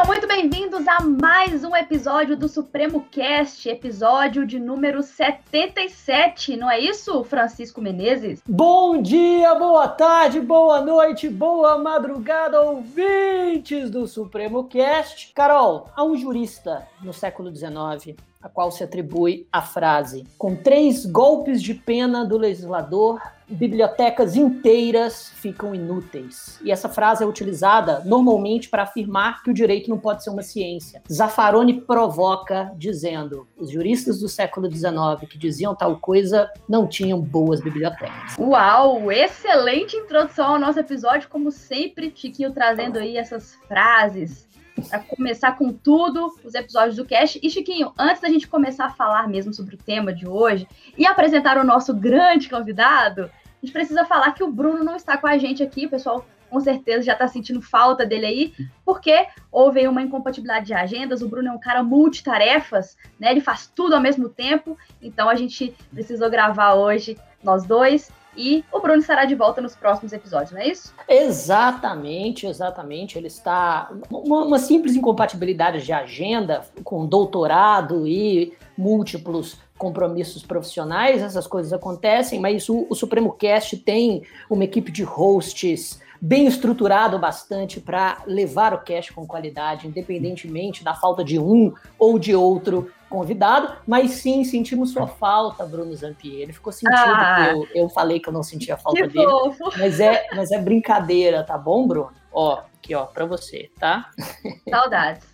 Sejam muito bem-vindos a mais um episódio do Supremo Cast, episódio de número 77, não é isso, Francisco Menezes? Bom dia, boa tarde, boa noite, boa madrugada, ouvintes do Supremo Cast. Carol, há um jurista no século XIX a qual se atribui a frase: com três golpes de pena do legislador, bibliotecas inteiras ficam inúteis. E essa frase é utilizada normalmente para afirmar que o direito não pode ser uma ciência. Zaffaroni provoca dizendo: os juristas do século XIX que diziam tal coisa não tinham boas bibliotecas. Uau, excelente introdução ao nosso episódio, como sempre, Chiquinho trazendo aí essas frases para começar com tudo os episódios do Cast. E, Chiquinho, antes da gente começar a falar mesmo sobre o tema de hoje e apresentar o nosso grande convidado, a gente precisa falar que o Bruno não está com a gente aqui, o pessoal com certeza já está sentindo falta dele aí, porque houve uma incompatibilidade de agendas. O Bruno é um cara multitarefas, né? Ele faz tudo ao mesmo tempo, então a gente precisou gravar hoje nós dois. E o Bruno estará de volta nos próximos episódios, não é isso? Exatamente, exatamente. Ele está. Uma, uma simples incompatibilidade de agenda com doutorado e múltiplos compromissos profissionais, essas coisas acontecem, mas o, o Supremo Cast tem uma equipe de hosts bem estruturado bastante para levar o cast com qualidade, independentemente da falta de um ou de outro convidado, mas sim, sentimos sua falta, Bruno Zampier. Ele ficou sentindo ah, que eu, eu falei que eu não sentia falta dele. Fofo. Mas é, mas é brincadeira, tá bom, Bruno? Ó, aqui, ó, para você, tá? Saudades.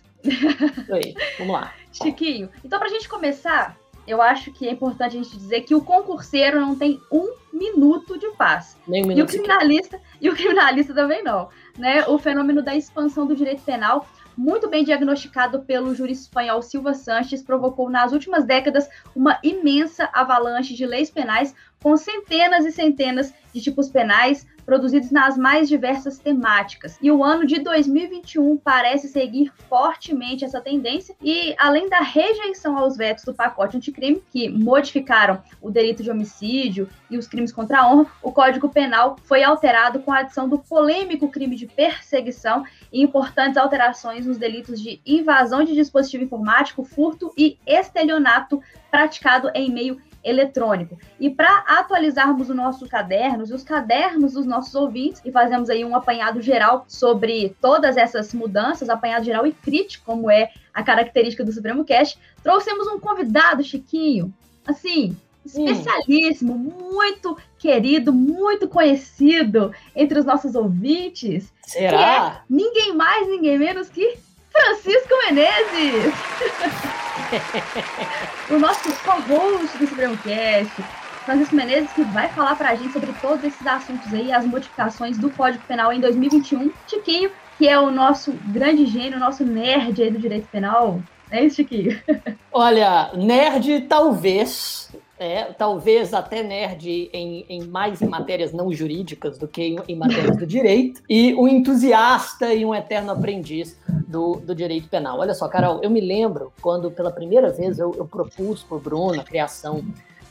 Aí, vamos lá. Chiquinho, então pra gente começar, eu acho que é importante a gente dizer que o concurseiro não tem um minuto de paz. Nem um minuto e o criminalista e o criminalista também não, né? O fenômeno da expansão do direito penal muito bem diagnosticado pelo jurista espanhol Silva Sanches, provocou nas últimas décadas uma imensa avalanche de leis penais com centenas e centenas de tipos penais, produzidos nas mais diversas temáticas. E o ano de 2021 parece seguir fortemente essa tendência e além da rejeição aos vetos do pacote anticrime, que modificaram o delito de homicídio e os crimes contra a honra, o Código Penal foi alterado com a adição do polêmico crime de perseguição e importantes alterações nos delitos de invasão de dispositivo informático, furto e estelionato praticado em meio eletrônico. E para atualizarmos os nossos cadernos, os cadernos dos nossos ouvintes, e fazemos aí um apanhado geral sobre todas essas mudanças, apanhado geral e crítico, como é a característica do Supremo Cast, trouxemos um convidado, Chiquinho, assim, especialíssimo, hum. muito querido, muito conhecido entre os nossos ouvintes. Será? Que é ninguém mais, ninguém menos que Francisco Menezes! o nosso co-host do Supremo Cast, Francisco Menezes, que vai falar pra gente sobre todos esses assuntos aí, as modificações do Código Penal em 2021. Chiquinho, que é o nosso grande gênio, nosso nerd aí do direito penal. É isso, Chiquinho? Olha, nerd talvez, é, talvez até nerd em, em, mais em matérias não jurídicas do que em, em, matérias do direito, e um entusiasta e um eterno aprendiz do, do direito penal. Olha só, Carol, eu me lembro quando pela primeira vez eu, eu propus para o Bruno a criação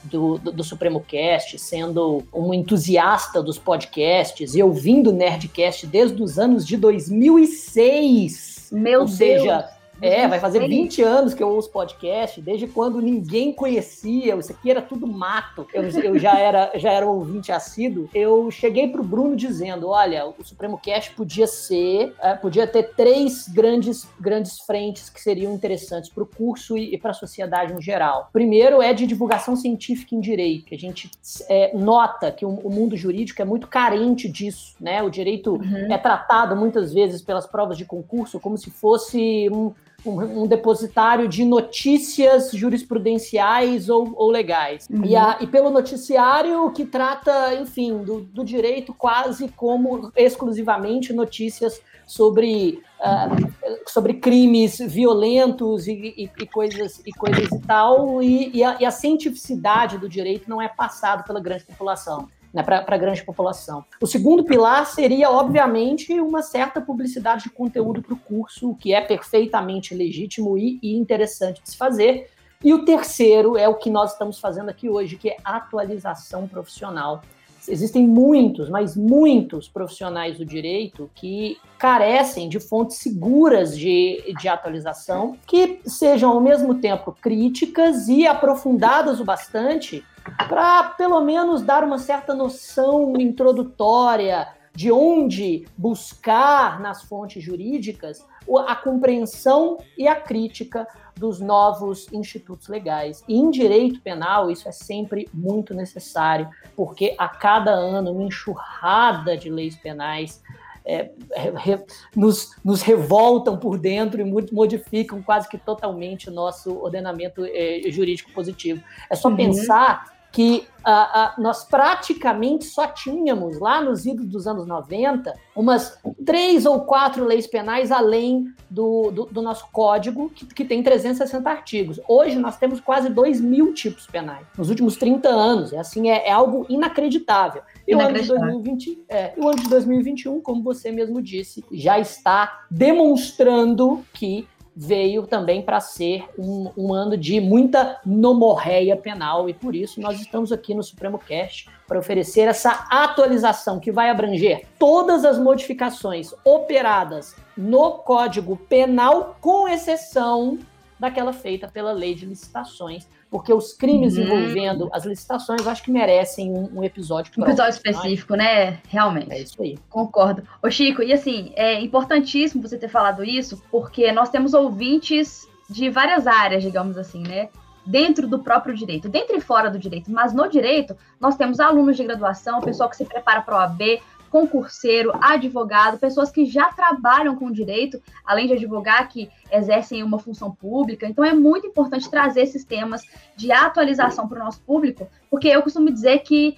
do, do, do, Supremo Cast, sendo um entusiasta dos podcasts e ouvindo Nerdcast desde os anos de 2006. Meu Ou Deus! Seja, é, vai fazer 20 anos que eu ouço podcast, desde quando ninguém conhecia, isso aqui era tudo mato. Eu, eu já era já era ouvinte assíduo. Eu cheguei pro Bruno dizendo: olha, o Supremo Cast podia ser, é, podia ter três grandes, grandes frentes que seriam interessantes para o curso e, e para a sociedade em geral. Primeiro é de divulgação científica em direito, que a gente é, nota que o, o, mundo jurídico é muito carente disso, né? O direito uhum. é tratado muitas vezes pelas provas de concurso como se fosse um um, um depositário de notícias jurisprudenciais ou, ou legais. Uhum. E, a, e, pelo noticiário que trata, enfim, do, do direito quase como exclusivamente notícias sobre, uh, sobre crimes violentos e, e, e, coisas e coisas e tal, e, e, a, e a cientificidade do direito não é passado pela grande população né, para a grande população. O segundo pilar seria, obviamente, uma certa publicidade de conteúdo para o curso, que é perfeitamente legítimo e, e interessante de se fazer. E o terceiro é o que nós estamos fazendo aqui hoje, que é atualização profissional existem muitos, mas muitos profissionais do direito que carecem de fontes seguras de, de atualização, que sejam ao mesmo tempo críticas e aprofundadas o bastante para, pelo menos, dar uma certa noção introdutória de onde buscar nas fontes jurídicas a compreensão e a crítica dos novos institutos legais. E em direito penal, isso é sempre muito necessário, porque a cada ano uma enxurrada de leis penais é, re, nos, nos, revoltam por dentro e modificam quase que totalmente o nosso ordenamento é, jurídico positivo. É só uhum. pensar que uh, uh, nós praticamente só tínhamos, lá nos idos dos anos 90, umas três ou quatro leis penais além do, do, do nosso código, que, que, tem 360 artigos. Hoje nós temos quase 2 mil tipos penais, nos últimos 30 anos. É, assim, é, é algo inacreditável. E o, ano de 2020, é, o ano de 2021, como você mesmo disse, já está demonstrando que veio também para ser um, um, ano de muita nomorreia penal. E por isso nós estamos aqui no Supremo Cast para oferecer essa atualização que vai abranger todas as modificações operadas no Código Penal, com exceção daquela feita pela Lei de Licitações, porque os crimes uhum. envolvendo as licitações eu acho que merecem um, um episódio. Um episódio específico, né? Realmente. É isso aí. Concordo. Ô Chico, e assim, é importantíssimo você ter falado isso, porque nós temos ouvintes de várias áreas, digamos assim, né? Dentro do próprio direito, dentro e fora do direito, mas no direito nós temos alunos de graduação, pessoal que se prepara para o AB, concurseiro, advogado, pessoas que já trabalham com direito, além de advogar, que exercem uma função pública. Então, é muito importante trazer esses temas de atualização para o nosso público, porque eu costumo dizer que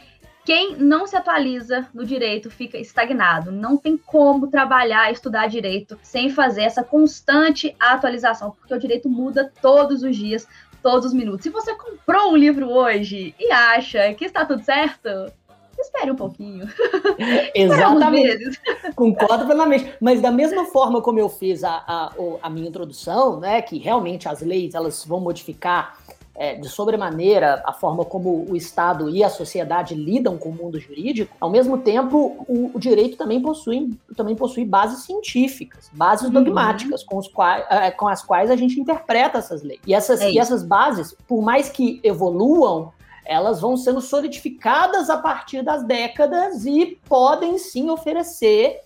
quem não se atualiza no direito fica estagnado. Não tem como trabalhar, estudar direito sem fazer essa constante atualização, porque o direito muda todos os dias, todos os minutos. Se você comprou um livro hoje e acha que está tudo certo, espere um pouquinho. Exatamente. Concordo plenamente. Mas da mesma forma como eu fiz a, a, a minha introdução, né, que realmente as leis elas vão modificar é, de sobremaneira a forma como o Estado e a sociedade lidam com o mundo jurídico, ao mesmo tempo o, o direito também possui, também possui bases científicas, bases uhum. dogmáticas com, os quais, é, com as quais a gente interpreta essas leis. E essas, é e essas bases, por mais que evoluam, elas vão sendo solidificadas a partir das décadas e podem sim oferecer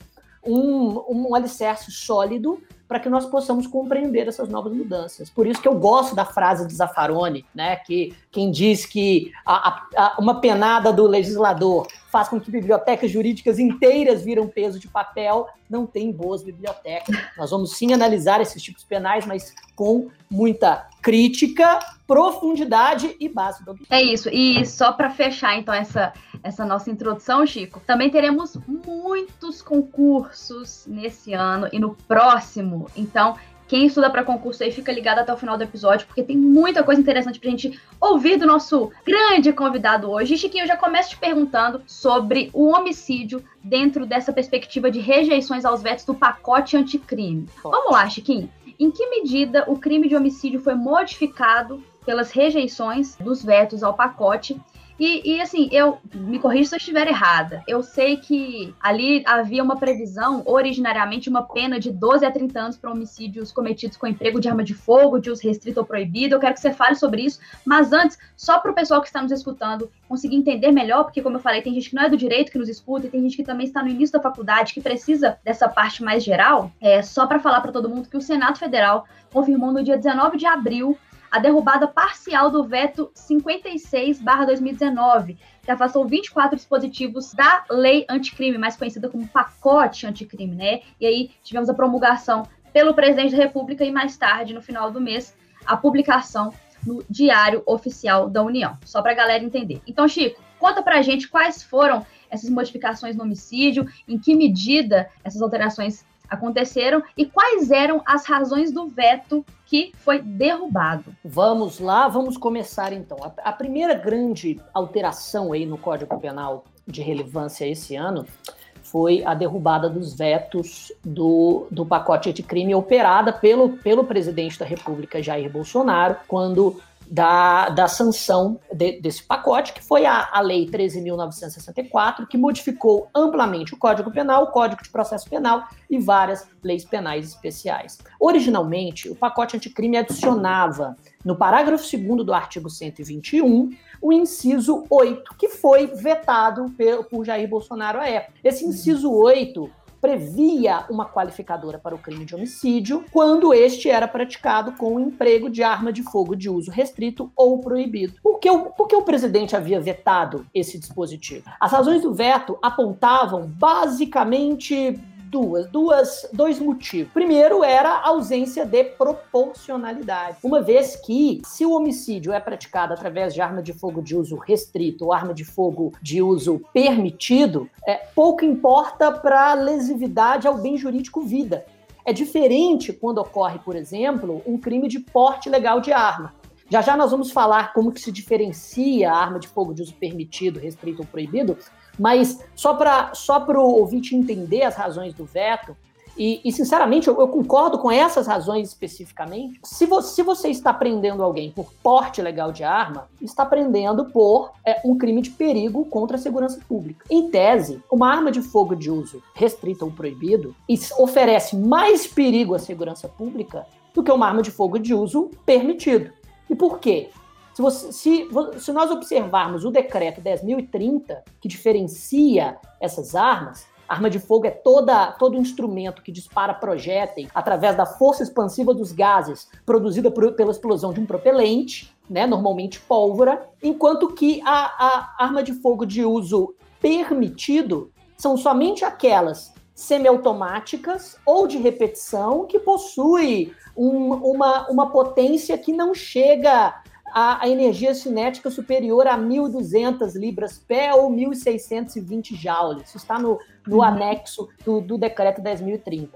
um, um alicerce sólido para que nós possamos compreender essas novas mudanças. Por isso que eu gosto da frase de Zaffaroni, né, que quem diz que a, a, uma penada do legislador faz com que bibliotecas jurídicas inteiras viram peso de papel, não tem boas bibliotecas. Nós vamos sim analisar esses tipos penais, mas com muita crítica, profundidade e base do É isso. E só para fechar então essa essa nossa introdução, Chico, também teremos muitos concursos nesse ano e no próximo. Então, quem estuda para concurso aí fica ligado até o final do episódio, porque tem muita coisa interessante pra gente ouvir do nosso grande convidado hoje. Chiquinho, eu já começo te perguntando sobre o homicídio dentro dessa perspectiva de rejeições aos vetos do pacote anticrime. Vamos lá, Chiquinho. Em que medida o crime de homicídio foi modificado pelas rejeições dos vetos ao pacote e, e, assim, eu me corrijo se eu estiver errada. Eu sei que ali havia uma previsão, originariamente, uma pena de 12 a 30 anos para homicídios cometidos com emprego de arma de fogo, de uso restrito ou proibido. Eu quero que você fale sobre isso. Mas antes, só para o pessoal que está nos escutando conseguir entender melhor, porque, como eu falei, tem gente que não é do direito que nos escuta, e tem gente que também está no início da faculdade, que precisa dessa parte mais geral. É só para falar para todo mundo que o Senado Federal confirmou no dia 19 de abril a derrubada parcial do veto 56/2019, que afastou 24 dispositivos da lei anticrime, mais conhecida como pacote anticrime, né? E aí tivemos a promulgação pelo presidente da República e mais tarde, no final do mês, a publicação no Diário Oficial da União. Só para a galera entender. Então, Chico, conta para a gente quais foram essas modificações no homicídio, em que medida essas alterações aconteceram e quais eram as razões do veto que foi derrubado. Vamos lá, vamos começar então. A, a primeira grande alteração aí no Código Penal de relevância esse ano foi a derrubada dos vetos do, do pacote de crime operada pelo, pelo presidente da República, Jair Bolsonaro, quando da, da sanção de, desse pacote, que foi a, a Lei 13.964, que modificou amplamente o Código Penal, o Código de Processo Penal e várias leis penais especiais. Originalmente, o pacote anticrime adicionava, no parágrafo 2 do artigo 121, o inciso 8, que foi vetado por, Jair Bolsonaro à época. Esse inciso 8 previa uma qualificadora para o crime de homicídio quando este era praticado com o emprego de arma de fogo de uso restrito ou proibido. Por que, o, por que o presidente havia vetado esse dispositivo? As razões do veto apontavam basicamente duas, duas, dois motivos. Primeiro era a ausência de proporcionalidade, uma vez que se o homicídio é praticado através de arma de fogo de uso restrito ou arma de fogo de uso permitido, é, pouco importa para a lesividade ao bem jurídico vida. É diferente quando ocorre, por exemplo, um crime de porte legal de arma. Já já nós vamos falar como que se diferencia a arma de fogo de uso permitido, restrito ou proibido, mas só para só o ouvinte entender as razões do veto, e, e sinceramente, eu, eu, concordo com essas razões especificamente. Se você, se você, está prendendo alguém por porte legal de arma, está prendendo por é, um crime de perigo contra a segurança pública. Em tese, uma arma de fogo de uso restrita ou proibido oferece mais perigo à segurança pública do que uma arma de fogo de uso permitido. E por quê? Se, você, se, se nós observarmos o decreto 10.030, que diferencia essas armas, arma de fogo é toda, todo instrumento que dispara projéteis através da força expansiva dos gases produzida por, pela explosão de um propelente, né, normalmente pólvora, enquanto que a, a arma de fogo de uso permitido são somente aquelas semiautomáticas ou de repetição que possui um, uma, uma potência que não chega a, a energia cinética superior a 1.200 libras pé ou 1.620 joules. Isso está no, no uhum. anexo do, do decreto 10.030.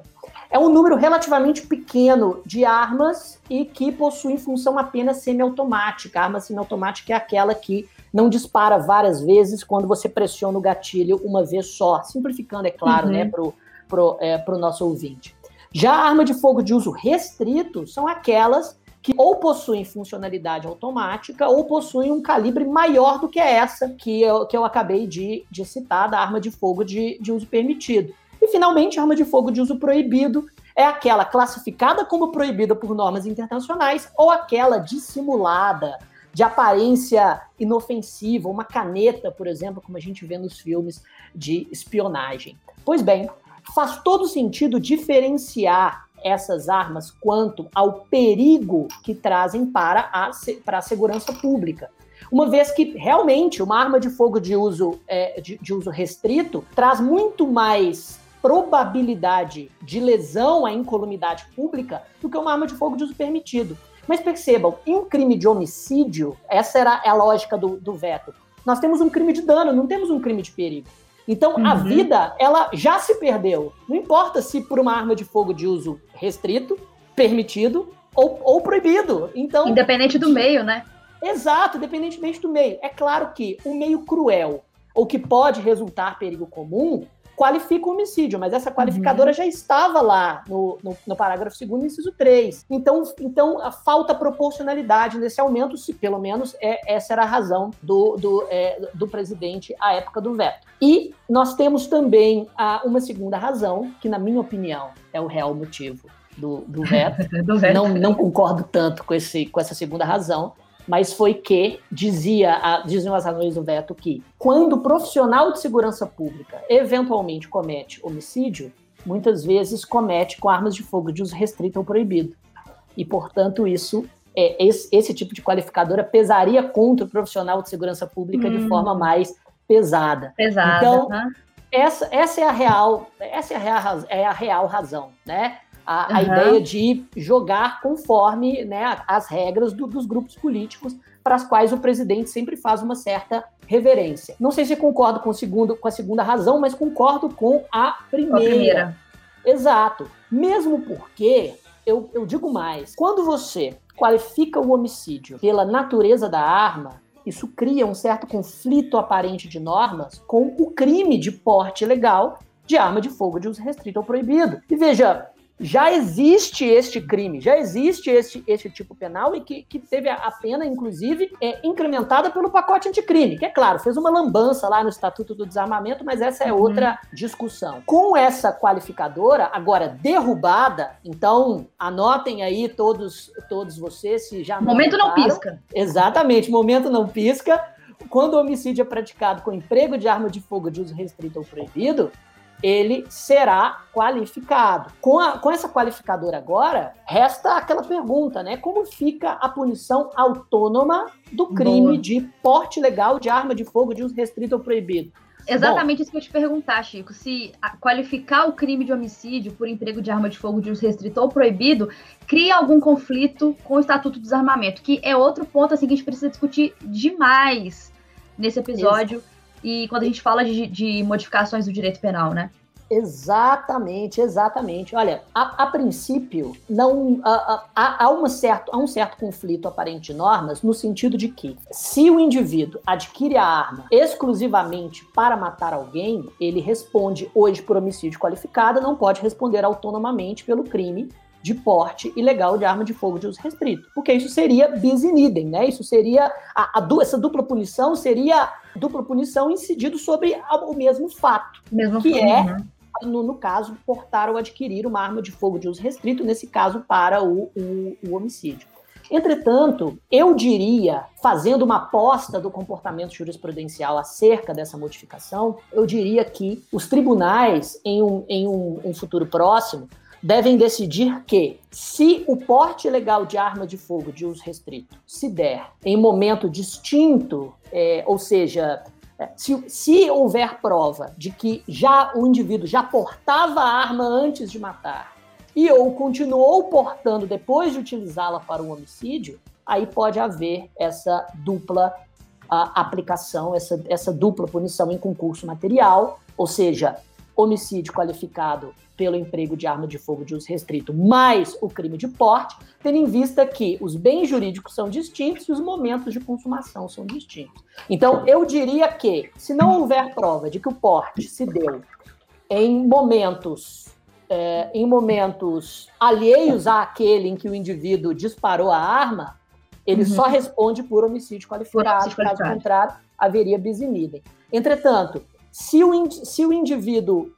É um número relativamente pequeno de armas e que possuem função apenas semiautomática. A arma semiautomática é aquela que não dispara várias vezes quando você pressiona o gatilho uma vez só. Simplificando, é claro, né, uhum. né, para o pro, é, pro nosso ouvinte. Já a arma de fogo de uso restrito são aquelas que ou possuem funcionalidade automática ou possuem um calibre maior do que essa que eu, que eu acabei de, de citar, da arma de fogo de, de uso permitido. E, finalmente, a arma de fogo de uso proibido é aquela classificada como proibida por normas internacionais ou aquela dissimulada, de aparência inofensiva, uma caneta, por exemplo, como a gente vê nos filmes de espionagem. Pois bem, faz todo sentido diferenciar essas armas quanto ao perigo que trazem para a, para a segurança pública. Uma vez que realmente uma arma de fogo de uso, é, de, de uso restrito traz muito mais probabilidade de lesão à incolumidade pública do que uma arma de fogo de uso permitido. Mas percebam, em um crime de homicídio, essa era a lógica do, do veto. Nós temos um crime de dano, não temos um crime de perigo. Então, uhum. a vida, ela já se perdeu. Não importa se por uma arma de fogo de uso restrito, permitido ou, ou proibido. Então, Independente do meio, né? Exato, independentemente do meio. É claro que o meio cruel, ou que pode resultar perigo comum, qualifica o homicídio, mas essa qualificadora uhum. já estava lá no, no, no parágrafo 2 inciso 3. Então, então a falta proporcionalidade nesse aumento, se pelo menos é, essa era a razão do, do, é, do presidente à época do veto. E nós temos também a, uma segunda razão, que na minha opinião é o real motivo do, do veto. do veto. Não, não concordo tanto com, esse, com essa segunda razão, mas foi que dizia, diziam as razões do veto que quando o profissional de segurança pública eventualmente comete homicídio, muitas vezes comete com armas de fogo de uso restrito ou proibido. E, portanto, isso é, esse, esse, tipo de qualificadora pesaria contra o profissional de segurança pública hum. de forma mais pesada. Pesada. Então, né? essa, essa é a real, essa é a real, é a real razão, né? A, uhum. a ideia de jogar conforme né, as regras do, dos grupos políticos para as quais o presidente sempre faz uma certa reverência. Não sei se concordo com, segundo, com a segunda razão, mas concordo com a primeira. A primeira. Exato. Mesmo porque, eu, eu digo mais, quando você qualifica o homicídio pela natureza da arma, isso cria um certo conflito aparente de normas com o crime de porte legal de arma de fogo de uso restrito ou proibido. E veja, já existe este crime, já existe este, este tipo penal e que, que teve a, pena, inclusive, é, incrementada pelo pacote anticrime, que é claro, fez uma lambança lá no Estatuto do Desarmamento, mas essa é uhum. outra discussão. Com essa qualificadora, agora derrubada, então anotem aí todos, todos vocês se já. Momento não pisca. Exatamente, momento não pisca. Quando o homicídio é praticado com emprego de arma de fogo de uso restrito ou proibido, ele será qualificado. Com, a, com essa qualificadora agora, resta aquela pergunta, né? Como fica a punição autônoma do crime Boa. de porte legal de arma de fogo de uso restrito ou proibido? Exatamente Bom, isso que eu te perguntar, Chico. Se qualificar o crime de homicídio por emprego de arma de fogo de uso restrito ou proibido cria algum conflito com o Estatuto do Desarmamento, que é outro ponto assim, que a gente precisa discutir demais nesse episódio. Isso e quando a gente fala de, de modificações do direito penal, né? Exatamente, exatamente. Olha, a, a princípio, não há, há, uma certo, há um certo conflito aparente de normas no sentido de que, se o indivíduo adquire a arma exclusivamente para matar alguém, ele responde hoje por homicídio qualificado, não pode responder autonomamente pelo crime de porte ilegal de arma de fogo de uso restrito. Porque isso seria bis in idem, né? Isso seria. A, a, essa dupla punição seria dupla punição incidido sobre o mesmo fato. Mesmo que é, né? no, no, caso, portar ou adquirir uma arma de fogo de uso restrito, nesse caso, para o, o, o homicídio. Entretanto, eu diria, fazendo uma aposta do comportamento jurisprudencial acerca dessa modificação, eu diria que os tribunais, em um, em um, um futuro próximo, devem decidir que, se o porte legal de arma de fogo de uso restrito se der em momento distinto, é, ou seja, é, se, se, houver prova de que já o indivíduo já portava a arma antes de matar e ou continuou portando depois de utilizá-la para o homicídio, aí pode haver essa dupla aplicação, essa, essa dupla punição em concurso material, ou seja, homicídio qualificado pelo emprego de arma de fogo de uso restrito, mais o crime de porte, tendo em vista que os bens jurídicos são distintos e os momentos de consumação são distintos. Então, eu diria que, se não houver prova de que o porte se deu em momentos é, em momentos alheios àquele em que o indivíduo disparou a arma, ele uhum. só responde por homicídio qualificado, caso contrário, haveria bis in idem. Entretanto, se o, se o indivíduo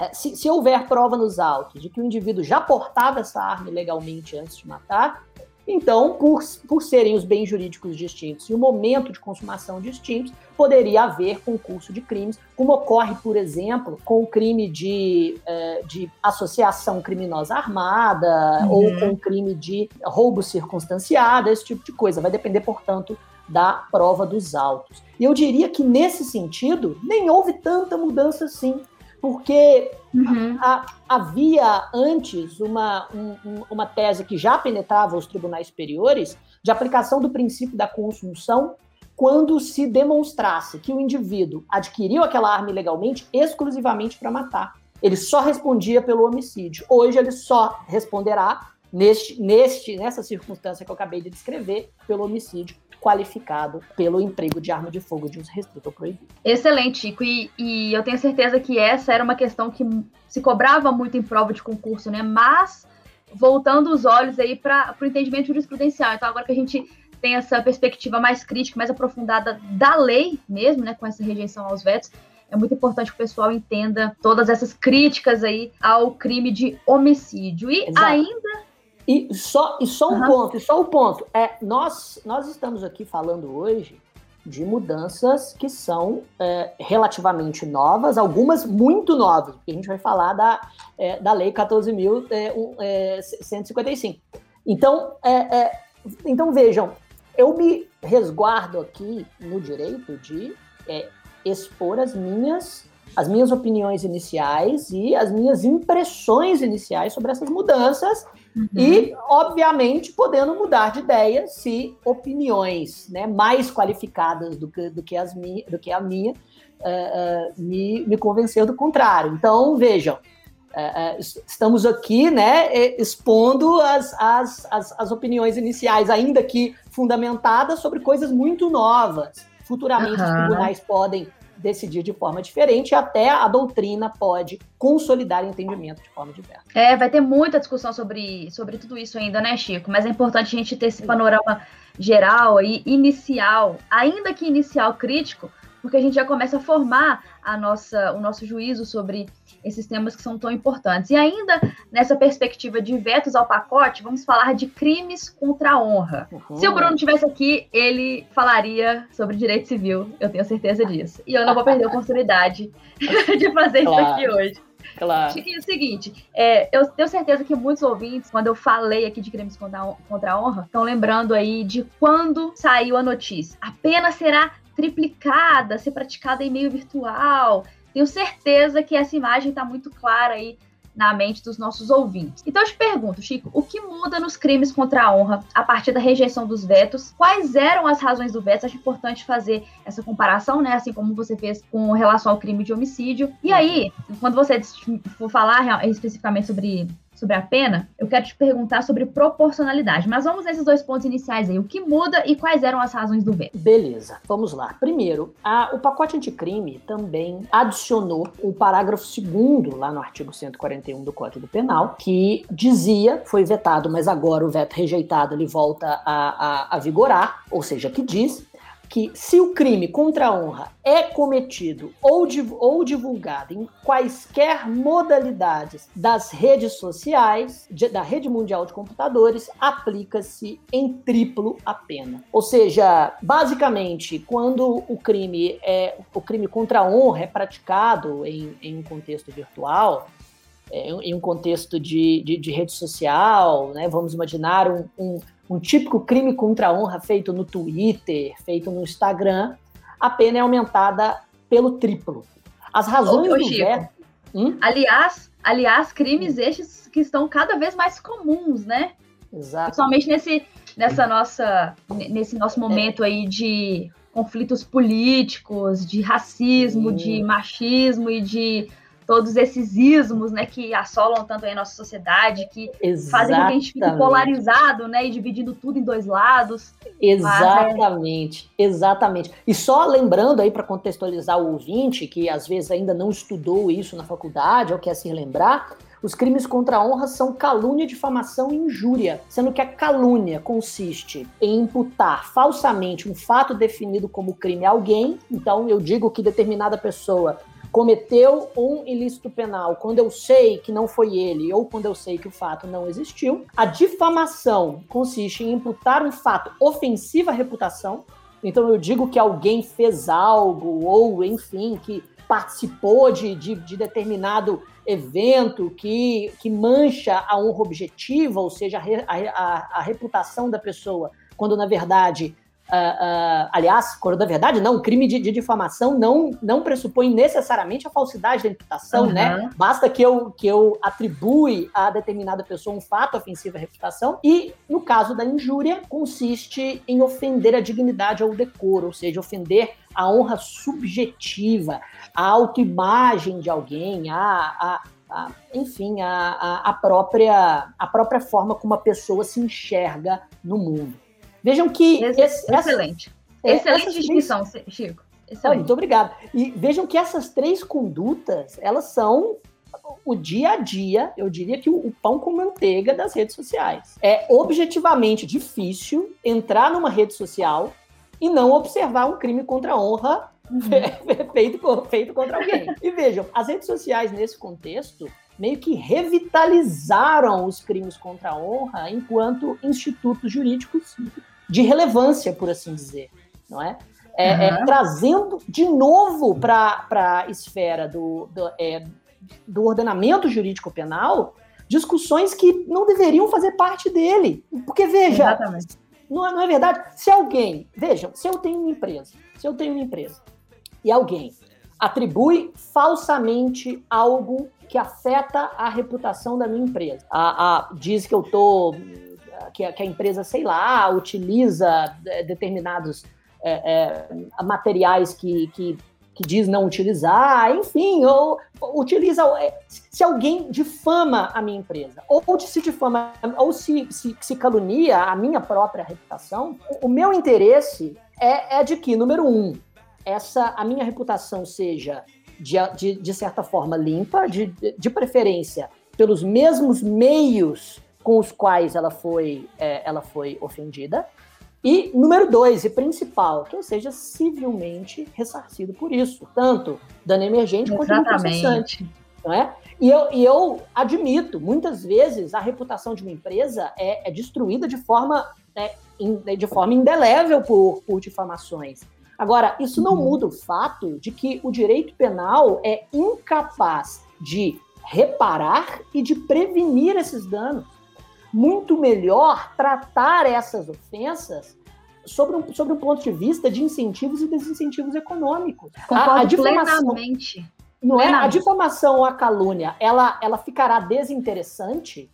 é, se, se, houver prova nos autos de que o indivíduo já portava essa arma ilegalmente antes de matar, então, por, por serem os bens jurídicos distintos e o momento de consumação distintos, poderia haver concurso de crimes, como ocorre, por exemplo, com o crime de, é, de associação criminosa armada uhum. ou com o crime de roubo circunstanciado, esse tipo de coisa. Vai depender, portanto, da prova dos autos. E eu diria que, nesse sentido, nem houve tanta mudança assim porque uhum. a, havia antes uma, um, uma tese que já penetrava os tribunais superiores de aplicação do princípio da consunção quando se demonstrasse que o indivíduo adquiriu aquela arma ilegalmente exclusivamente para matar. Ele só respondia pelo homicídio. Hoje ele só responderá neste, neste, nessa circunstância que eu acabei de descrever pelo homicídio qualificado pelo emprego de arma de fogo de uso restrito ou proibido. Excelente, Chico. E, e, eu tenho certeza que essa era uma questão que se cobrava muito em prova de concurso, né? Mas voltando os olhos aí para o entendimento jurisprudencial. Então, agora que a gente tem essa perspectiva mais crítica, mais aprofundada da lei mesmo, né, com essa rejeição aos vetos, é muito importante que o pessoal entenda todas essas críticas aí ao crime de homicídio. E Exato. ainda e só, e só um uhum. ponto, e só um ponto. É, nós, nós estamos aqui falando hoje de mudanças que são é, relativamente novas, algumas muito novas, porque a gente vai falar da, é, da Lei 14.155. É, então, é, é, então, vejam, eu me resguardo aqui no direito de é, expor as minhas as minhas opiniões iniciais e as minhas impressões iniciais sobre essas mudanças Uhum. E, obviamente, podendo mudar de ideia se opiniões né, mais qualificadas do que, do que, as mi, do que a minha uh, uh, me, me convencer do contrário. Então, vejam, uh, estamos aqui né, expondo as, as, as, as, opiniões iniciais, ainda que fundamentadas, sobre coisas muito novas. Futuramente, uhum. os tribunais podem decidir de forma diferente, e até a doutrina pode consolidar entendimento de forma diversa. É, vai ter muita discussão sobre, sobre tudo isso ainda, né, Chico? Mas é importante a gente ter esse panorama geral e inicial, ainda que inicial crítico, porque a gente já começa a formar a nossa, o nosso juízo sobre esses temas que são tão importantes. E ainda nessa perspectiva de vetos ao pacote, vamos falar de crimes contra a honra. Uhum. Se o Bruno tivesse aqui, ele falaria sobre direito civil, eu tenho certeza disso. E eu não vou perder a oportunidade de fazer claro. isso aqui hoje. Claro. Chiquinho, é o seguinte, é, eu tenho certeza que muitos ouvintes, quando eu falei aqui de crimes contra a, honra, estão lembrando aí de quando saiu a notícia. A pena será triplicada, ser praticada em meio virtual. Tenho certeza que essa imagem está muito clara aí na mente dos nossos ouvintes. Então eu te pergunto, Chico, o que muda nos crimes contra a honra a partir da rejeição dos vetos? Quais eram as razões do veto? Acho importante fazer essa comparação, né? Assim como você fez com relação ao crime de homicídio. E aí, quando você for falar especificamente sobre sobre a pena, eu quero te perguntar sobre proporcionalidade. Mas vamos nesses dois pontos iniciais aí. O que muda e quais eram as razões do veto? Beleza, vamos lá. Primeiro, a, o pacote anticrime também adicionou o parágrafo segundo lá no artigo 141 do Código Penal, que dizia, foi vetado, mas agora o veto rejeitado ele volta a, a, a vigorar, ou seja, que diz que se o crime contra a honra é cometido ou, div ou divulgado em quaisquer modalidades das redes sociais, de, da rede mundial de computadores, aplica-se em triplo a pena. Ou seja, basicamente, quando o crime é o crime contra a honra é praticado em, em um contexto virtual, é, em um contexto de, de, de, rede social, né? vamos imaginar um, um um típico crime contra a honra feito no Twitter, feito no Instagram, a pena é aumentada pelo triplo. As razões Ô, do veto. Hum? Aliás, aliás, crimes estes que estão cada vez mais comuns, né? Exato. Principalmente nesse, nessa nossa, nesse nosso momento aí de conflitos políticos, de racismo, de machismo e de todos esses ismos, né, que assolam tanto a nossa sociedade, que Exatamente. fazem com que a gente fique polarizado, né, e dividindo tudo em dois lados. Exatamente, é... exatamente. E só lembrando aí para contextualizar o ouvinte, que às vezes ainda não estudou isso na faculdade ou quer se lembrar, os crimes contra a honra são calúnia, difamação e injúria, sendo que a calúnia consiste em imputar falsamente um fato definido como crime a alguém. Então, eu digo que determinada pessoa cometeu um ilícito penal quando eu sei que não foi ele ou quando eu sei que o fato não existiu. A difamação consiste em imputar um fato ofensivo à reputação. Então eu digo que alguém fez algo ou, enfim, que participou de, de, de determinado evento que, que mancha a honra objetiva, ou seja, a, a, a reputação da pessoa, quando na verdade Uh, uh, aliás, quando na verdade não, crime de, de, difamação não, não pressupõe necessariamente a falsidade da imputação, uhum. né? Basta que eu, que eu atribui a determinada pessoa um fato ofensivo à reputação, e no caso da injúria, consiste em ofender a dignidade ou o decoro, ou seja, ofender a honra subjetiva, a autoimagem de alguém, a, a, a enfim, a, a, própria, a própria forma como a pessoa se enxerga no mundo. Vejam que. esse, excelente. Essa, excelente distinção, três... Chico. Excelente. muito obrigado. E vejam que essas três condutas, elas são o dia a dia, eu diria que o, pão com manteiga das redes sociais. É objetivamente difícil entrar numa rede social e não observar um crime contra a honra uhum. feito, feito contra alguém. E vejam, as redes sociais nesse contexto meio que revitalizaram os crimes contra a honra enquanto institutos jurídicos de relevância, por assim dizer, não é? É, uhum. é, trazendo de novo para a esfera do, do, é, do, ordenamento jurídico penal discussões que não deveriam fazer parte dele. Porque, veja, não é, não é verdade? Se alguém, vejam, se eu tenho uma empresa, se eu tenho uma empresa e alguém atribui falsamente algo que afeta a reputação da minha empresa, a, a diz que eu estou que, a, que a empresa, sei lá, utiliza é, determinados é, é, materiais que, que, que, diz não utilizar, enfim, ou utiliza. É, se alguém difama a minha empresa, ou se difama, ou se, se, se calunia a minha própria reputação, o meu interesse é, é de que, número um, essa a minha reputação seja de, de, de certa forma limpa, de, de preferência pelos mesmos meios com os quais ela foi, é, ela foi ofendida. E número dois, e principal, que eu seja civilmente ressarcido por isso, tanto dano emergente quanto processante. Não é? E eu, e eu admito, muitas vezes a reputação de uma empresa é, é destruída de forma, é, in, de forma indelével por, por difamações. Agora, isso não uhum. muda o fato de que o direito penal é incapaz de reparar e de prevenir esses danos. Muito melhor tratar essas ofensas sobre um, sobre um ponto de vista de incentivos e desincentivos econômicos. Concordo a, a difamação, plenamente. Não plenamente. é? A difamação ou a calúnia, ela, ela ficará desinteressante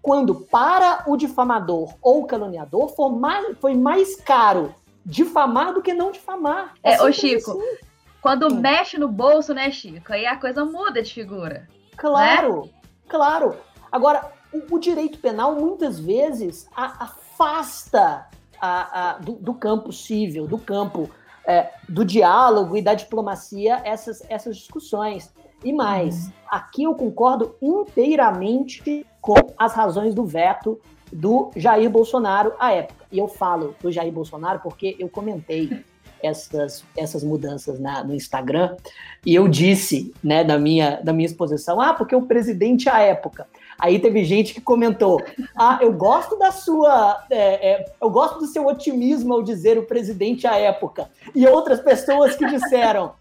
quando para o difamador ou o caluniador for mais, foi mais caro difamar do que não difamar. É, é ô Chico, assim. quando hum. mexe no bolso, né, Chico, aí a coisa muda de figura. Claro, né? claro. Agora, o, o, direito penal muitas vezes a, afasta a, a, do, do, campo civil, do campo é, do diálogo e da diplomacia essas, essas discussões. E mais, uhum. aqui eu concordo inteiramente com as razões do veto do Jair Bolsonaro à época. E eu falo do Jair Bolsonaro porque eu comentei essas, essas mudanças na, no Instagram e eu disse, né, na minha, na minha exposição, ah, porque o presidente à época. Aí teve gente que comentou, ah, eu gosto da sua, é, é, eu gosto do seu otimismo ao dizer o presidente à época. E outras pessoas que disseram,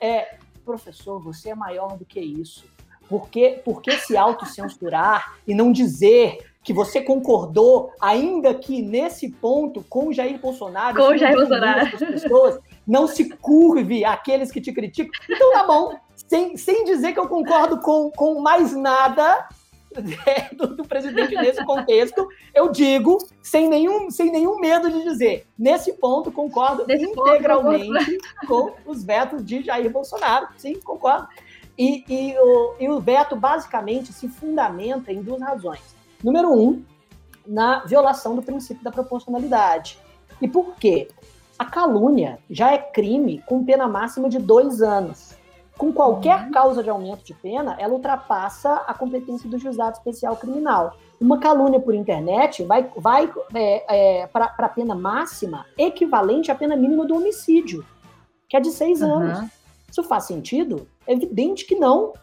é, professor, você é maior do que isso. Por que, por que se autocensurar e não dizer que você concordou, ainda que nesse ponto, com o Jair Bolsonaro. Com Jair Bolsonaro. Pessoas, não se curve àqueles que te criticam. Então tá bom, sem, sem dizer que eu concordo com, com mais nada do, do, presidente nesse contexto, eu digo, sem nenhum, sem nenhum medo de dizer, nesse ponto concordo nesse integralmente ponto, com os vetos de Jair Bolsonaro. Sim, concordo. E, e, o, e o veto basicamente se fundamenta em duas razões. Número um, na violação do princípio da proporcionalidade. E por quê? A calúnia já é crime com pena máxima de dois anos. Com qualquer uhum. causa de aumento de pena, ela ultrapassa a competência do juizado especial criminal. Uma calúnia por internet vai, vai é, é, para a pena máxima equivalente à pena mínima do homicídio, que é de seis uhum. anos. Isso faz sentido? É evidente que não.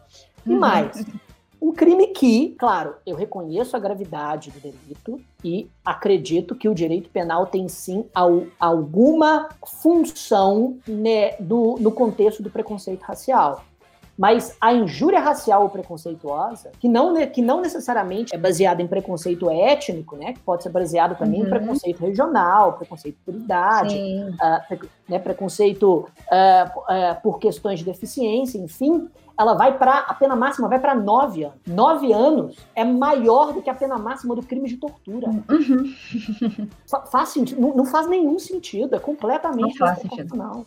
E uhum. mais, um crime que, claro, eu reconheço a gravidade do delito e acredito que o direito penal tem sim al, alguma função né, do, no contexto do preconceito racial. Mas a injúria racial ou preconceituosa, que não, que não necessariamente é baseada em preconceito étnico, né, que pode ser baseado também uhum. em preconceito regional, preconceito por idade, uh, pre, né, preconceito uh, uh, por questões de deficiência, enfim, ela vai para a pena máxima vai para nove anos. Nove anos é maior do que a pena máxima do crime de tortura. Uhum. faz sentido? Não, não, faz nenhum sentido. É completamente desproporcional.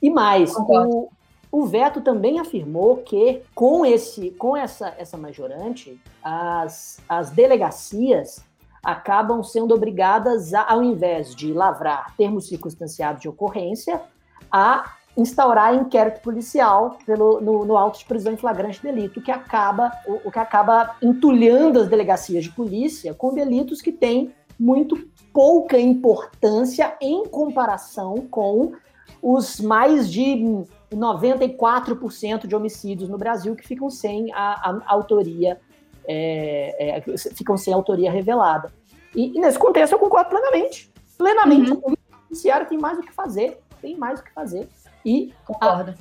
E mais, o, o veto também afirmou que com esse, com essa, essa majorante, as, as delegacias acabam sendo obrigadas, a, ao invés de lavrar termos circunstanciados de ocorrência, a instaurar inquérito policial pelo, no, no auto de prisão em flagrante delito, que acaba, o, o, que acaba entulhando as delegacias de polícia com delitos que têm muito pouca importância em comparação com os mais de 94% de homicídios no Brasil que ficam sem a, a autoria, é, é, ficam sem autoria revelada. E, e, nesse contexto eu concordo plenamente. Plenamente. Uhum. O judiciário tem mais o que fazer. Tem mais o que fazer e, a,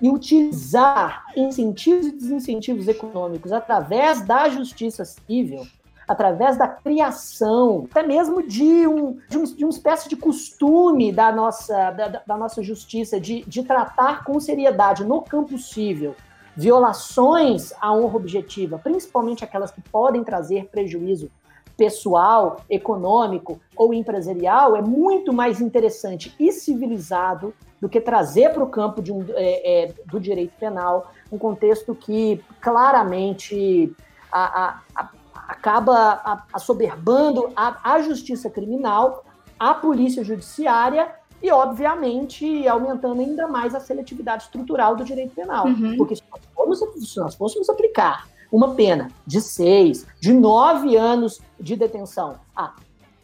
e utilizar incentivos e desincentivos econômicos através da justiça civil, através da criação, até mesmo de, um, de, um, de uma espécie de costume da nossa, da, da nossa justiça, de, de tratar com seriedade no campo civil violações à honra objetiva, principalmente aquelas que podem trazer prejuízo pessoal, econômico ou empresarial, é muito mais interessante e civilizado do que trazer para o campo um, é, é, do direito penal um contexto que claramente a, a, a, acaba assoberbando a, justiça criminal, a polícia judiciária e, obviamente, aumentando ainda mais a seletividade estrutural do direito penal. Uhum. Porque se nós, fôssemos, se nós fôssemos aplicar uma pena de seis, de nove anos de detenção a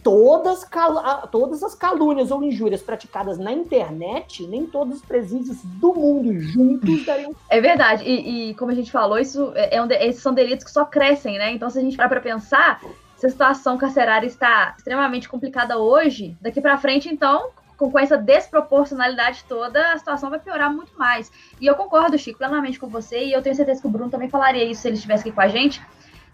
todas, todas as calúnias ou injúrias praticadas na internet, nem todos os presídios do mundo juntos dariam. É verdade. E, e como a gente falou, isso é, é um, esses são delitos que só crescem, né? Então, se a gente parar para pensar, se a situação carcerária está extremamente complicada hoje, daqui para frente, então, com, essa desproporcionalidade toda, a situação vai piorar muito mais. E eu concordo, Chico, plenamente com você, e eu tenho certeza que o Bruno também falaria isso se ele estivesse aqui com a gente.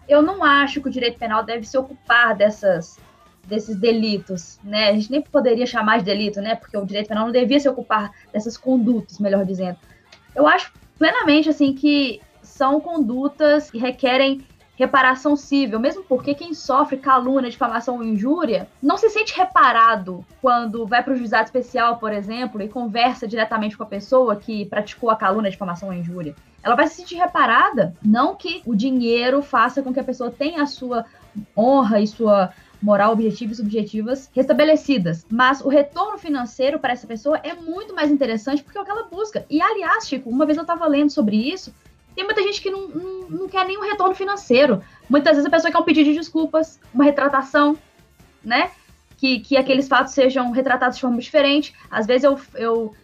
Eu não acho que o direito penal deve se ocupar dessas desses delitos, né? A gente nem poderia chamar de delito, né? Porque o direito penal não devia se ocupar dessas condutas, melhor dizendo. Eu acho plenamente assim que são condutas que requerem reparação civil, mesmo porque quem sofre calúnia, difamação ou injúria não se sente reparado quando vai para o juizado especial, por exemplo, e conversa diretamente com a pessoa que praticou a calúnia, difamação ou injúria. Ela vai se sentir reparada, não que o dinheiro faça com que a pessoa tenha a sua honra e sua moral objetiva e subjetivas restabelecidas. Mas o retorno financeiro para essa pessoa é muito mais interessante porque é o que ela busca. E, aliás, Chico, uma vez eu estava lendo sobre isso, tem muita gente que não, não, não quer nenhum retorno financeiro. Muitas vezes a pessoa quer um pedido de desculpas, uma retratação, né? Que, que aqueles fatos sejam retratados de forma diferente. Às vezes eu, eu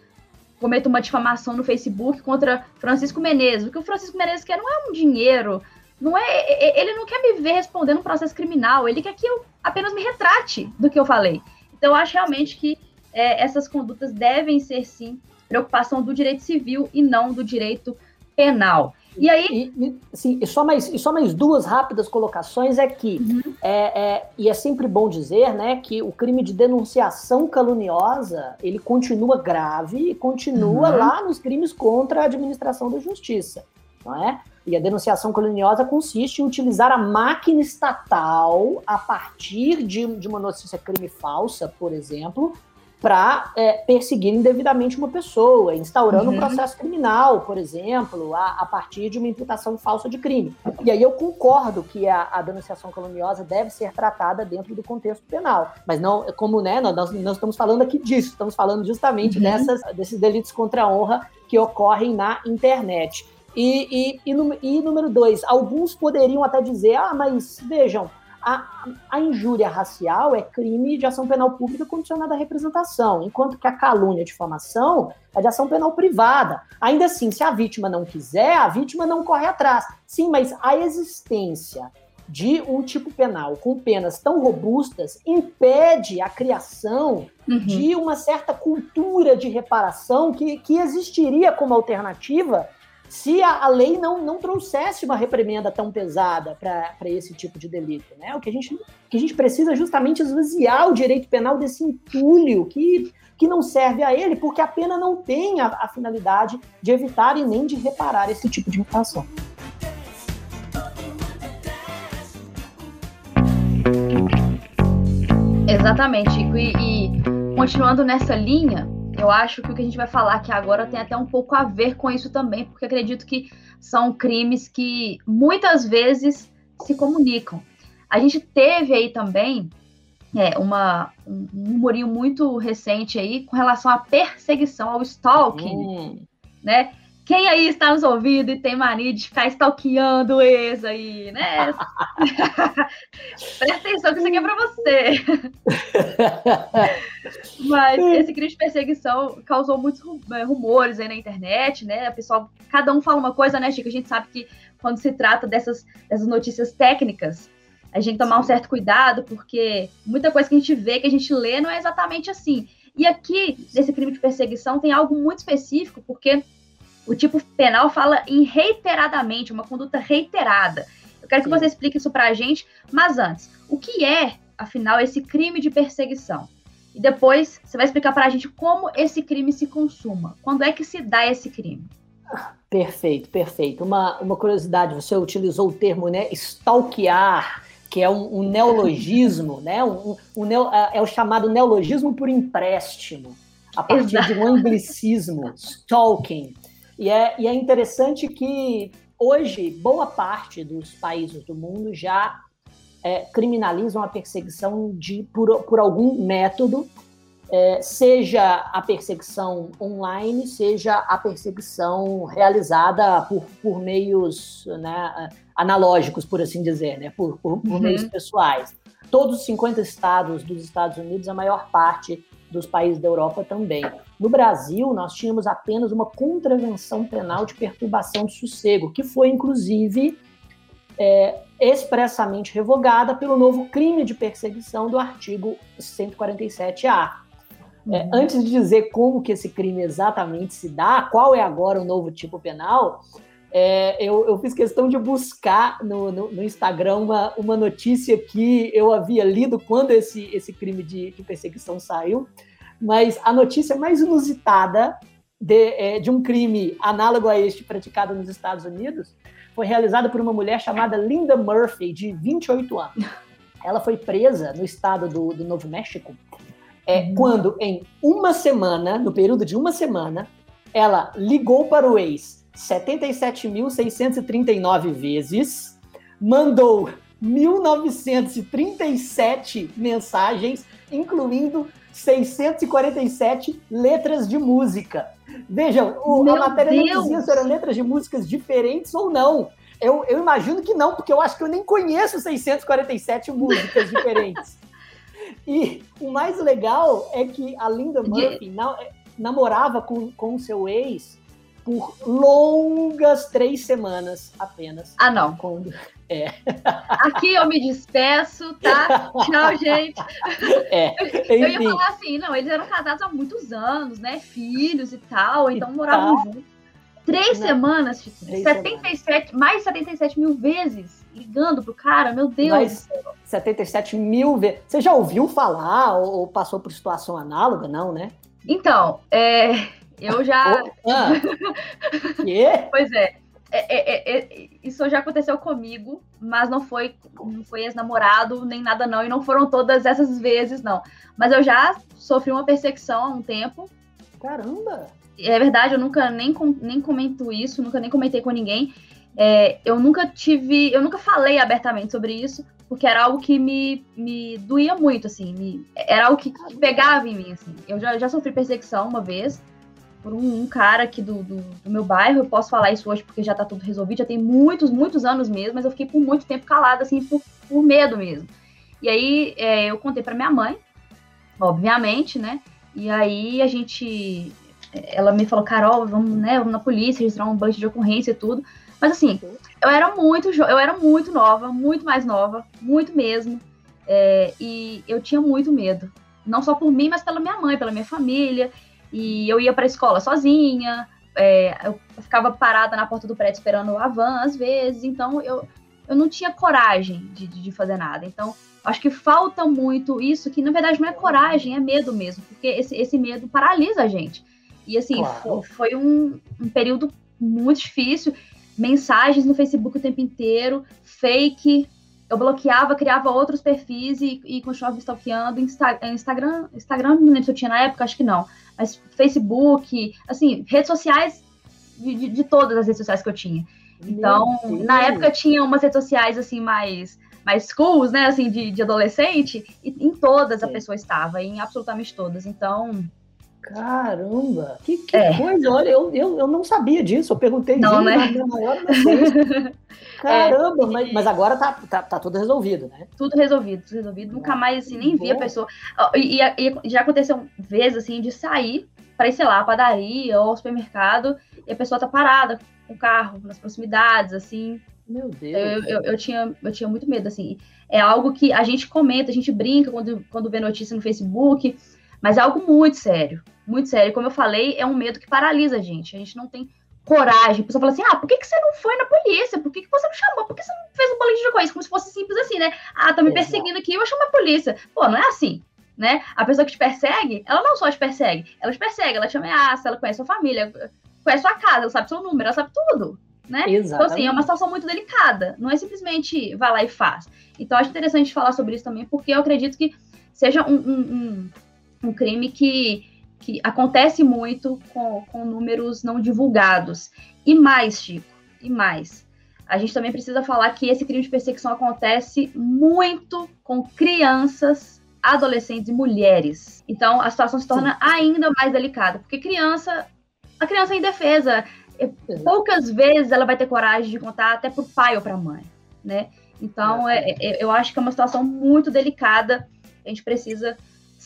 cometo uma difamação no Facebook contra Francisco Menezes. O que o Francisco Menezes quer não é um dinheiro, não é, ele não quer me ver respondendo um processo criminal, ele quer que eu apenas me retrate do que eu falei. Então, eu acho realmente que é, essas condutas devem ser, sim, preocupação do direito civil e não do direito penal. E aí. E, e, sim, e só, mais, e só mais duas rápidas colocações é que, uhum. é, é, e é sempre bom dizer, né, que o crime de denunciação caluniosa ele continua grave e continua uhum. lá nos crimes contra a administração da justiça, não é? E a denunciação caluniosa consiste em utilizar a máquina estatal a partir de, de uma notícia crime falsa, por exemplo, para é, perseguir indevidamente uma pessoa, instaurando uhum. um processo criminal, por exemplo, a, a, partir de uma imputação falsa de crime. E aí eu concordo que a, a, denunciação caluniosa deve ser tratada dentro do contexto penal, mas não, como né, nós, nós estamos falando aqui disso, estamos falando justamente uhum. dessas, desses delitos contra a honra que ocorrem na internet. E, e, e, e número dois, alguns poderiam até dizer, ah, mas vejam, a, a, injúria racial é crime de ação penal pública condicionada à representação, enquanto que a calúnia de difamação é de ação penal privada. Ainda assim, se a vítima não quiser, a vítima não corre atrás. Sim, mas a existência de um tipo penal com penas tão robustas impede a criação uhum. de uma certa cultura de reparação que, que existiria como alternativa se a, a, lei não, não trouxesse uma reprimenda tão pesada para esse tipo de delito. Né? O que a, gente, que a gente precisa é justamente esvaziar o direito penal desse entulho que, que não serve a ele, porque a pena não tem a, a finalidade de evitar e nem de reparar esse tipo de infração. Exatamente, E, e continuando nessa linha, eu acho que o que a gente vai falar aqui agora tem até um pouco a ver com isso também, porque acredito que são crimes que muitas vezes se comunicam. A gente teve aí também é, uma, um, um humorinho muito recente aí com relação à perseguição, ao stalking, hum. né? Quem aí está nos ouvindo e tem mania de ficar stalkeando o ex aí, né? Presta atenção que isso aqui é para você. Mas esse crime de perseguição causou muitos é, rumores aí na internet, né? O pessoal, cada um fala uma coisa, né, Chico? A gente sabe que quando se trata dessas, dessas notícias técnicas, a gente tem que tomar um certo cuidado, porque muita coisa que a gente vê, que a gente lê, não é exatamente assim. E aqui, nesse crime de perseguição, tem algo muito específico, porque o tipo penal fala em reiteradamente, uma conduta reiterada. Eu quero Sim. que você explique isso para a gente, mas antes, o que é, afinal, esse crime de perseguição? E depois você vai explicar para a gente como esse crime se consuma. Quando é que se dá esse crime? Perfeito, perfeito. Uma, uma curiosidade, você utilizou o termo, né, stalkear, que é um, um neologismo, né, um, um, um, é o chamado neologismo por empréstimo, a partir Exato. de um anglicismo, stalking. E é, e é interessante que hoje boa parte dos países do mundo já é, criminalizam a perseguição de, por, por algum método é, seja a perseguição online, seja a perseguição realizada por, por meios né, analógicos, por assim dizer, né, por, por, por uhum. meios pessoais. Todos os 50 estados dos Estados Unidos, a maior parte dos países da Europa também. No Brasil, nós tínhamos apenas uma contravenção penal de perturbação de sossego, que foi, inclusive, é, expressamente revogada pelo novo crime de perseguição do artigo 147-A. É, uhum. antes de dizer como que esse crime exatamente se dá, qual é agora o novo tipo penal, é, eu, eu, fiz questão de buscar no, no, no, Instagram uma, uma notícia que eu havia lido quando esse, esse crime de, de perseguição saiu, mas a notícia mais inusitada de, é, de um crime análogo a este praticado nos Estados Unidos foi realizada por uma mulher chamada Linda Murphy, de 28 anos. Ela foi presa no estado do, do Novo México é, uhum. quando, em uma semana, no período de uma semana, ela ligou para o ex 77.639 vezes, mandou 1.937 mensagens, incluindo 647 letras de música. Vejam, o, a matéria Deus. não dizia se eram letras de músicas diferentes ou não. Eu, eu, imagino que não, porque eu acho que eu nem conheço 647 músicas diferentes. E o mais legal é que a Linda Murphy na, namorava com, com o seu ex por longas três semanas apenas. Ah, não. Quando... É. Aqui eu me despeço, tá? Tchau, gente. É, eu ia falar assim, não, eles eram casados há muitos anos, né? Filhos e tal, então e moravam tal. juntos. Três não, semanas, tipo, três 77, semanas. mais 77 mil vezes ligando pro cara, meu Deus. Mais 77 mil vezes. Você já ouviu falar ou passou por situação análoga? Não, né? Então, é, eu já. Ah. Quê? Pois é. É, é, é. Isso já aconteceu comigo, mas não foi, não foi ex-namorado nem nada não, e não foram todas essas vezes não. Mas eu já sofri uma perseguição há um tempo. Caramba! É verdade, eu nunca nem, nem comento isso, nunca nem comentei com ninguém. É, eu nunca tive, eu nunca falei abertamente sobre isso, porque era algo que me, me doía muito, assim, me, era algo que, que, pegava em mim, assim. Eu já, já sofri perseguição uma vez, por um, um cara aqui do, do, do, meu bairro. Eu posso falar isso hoje porque já tá tudo resolvido, já tem muitos, muitos anos mesmo, mas eu fiquei por muito tempo calada, assim, por, por medo mesmo. E aí é, eu contei para minha mãe, obviamente, né? E aí a gente. Ela me falou, Carol, vamos, né, vamos na polícia, registrar um banco de ocorrência e tudo. Mas assim, eu era muito, eu era muito nova, muito mais nova, muito mesmo. É, e eu tinha muito medo. Não só por mim, mas pela minha mãe, pela minha família. E eu ia para a escola sozinha, é, eu ficava parada na porta do prédio esperando a van às vezes, então eu, eu não tinha coragem de, de fazer nada. Então, acho que falta muito isso, que na verdade não é coragem, é medo mesmo, porque esse, esse medo paralisa a gente. E assim, claro. foi, foi um, um período muito difícil. Mensagens no Facebook o tempo inteiro, fake, eu bloqueava, criava outros perfis e, e continuava stalkeando. Insta, Instagram, Instagram, não lembro se eu tinha na época, acho que não mas Facebook, assim, redes sociais de, de, de todas as redes sociais que eu tinha. Então, na época tinha umas redes sociais assim mais mais schools, né, assim, de, de adolescente, e em todas a pessoa estava, em absolutamente todas. Então, Caramba! Que, que é. coisa! Olha, eu, eu, eu não sabia disso. Eu perguntei não, né? na maior Caramba! É, mas, mas agora tá, tá, tá, tudo resolvido, né? Tudo resolvido, tudo resolvido. Nunca mais assim, nem vi a pessoa. E, e, e, já aconteceu vezes assim de sair para ir, sei lá, padaria ou supermercado e a pessoa tá parada com o carro nas proximidades, assim. Meu Deus! Eu, eu, eu, tinha, eu tinha muito medo, assim. É algo que a gente comenta, a gente brinca quando, quando vê notícia no Facebook, mas é algo muito sério muito sério. Como eu falei, é um medo que paralisa a gente. A gente não tem coragem. A pessoa fala assim: ah, por que, que você não foi na polícia? Por que, que você não chamou? Por que você não fez um boletim de ocorrência? Como se fosse simples assim, né? Ah, tá me perseguindo aqui, eu vou chamar a polícia. Pô, não é assim. Né? A pessoa que te persegue, ela não só te persegue, ela te persegue, ela te ameaça, ela conhece sua família, conhece sua casa, ela sabe seu número, ela sabe tudo. Né? Então, assim, é uma situação muito delicada. Não é simplesmente vai lá e faz. Então, acho interessante falar sobre isso também, porque eu acredito que seja um, um, um, um crime que que acontece muito com, com números não divulgados. E mais, Chico, e mais. A gente também precisa falar que esse crime de perseguição acontece muito com crianças adolescentes e mulheres. Então, a situação se torna Sim. ainda mais delicada, porque criança, a criança é indefesa. Poucas vezes ela vai ter coragem de contar até para o pai ou para a mãe, né? Então, é, é, eu acho que é uma situação muito delicada. A gente precisa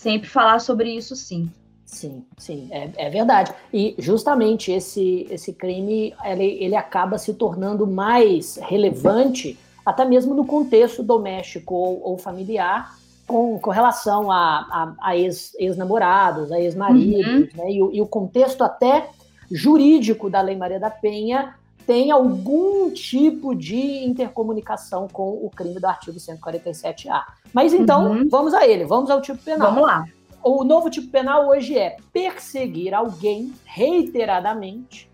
sempre falar sobre isso, sim. Sim, sim, é, é, verdade. E justamente esse, esse crime ele, ele acaba se tornando mais relevante, até mesmo no contexto doméstico ou, ou familiar, com, com relação a, a, a ex-namorados, ex a ex-maridos, uhum. né? E, e, o contexto até jurídico da Lei Maria da Penha tem algum tipo de intercomunicação com o crime do artigo 147A. Mas então, uhum. vamos a ele, vamos ao tipo penal. Vamos lá o novo tipo penal hoje é perseguir alguém reiteradamente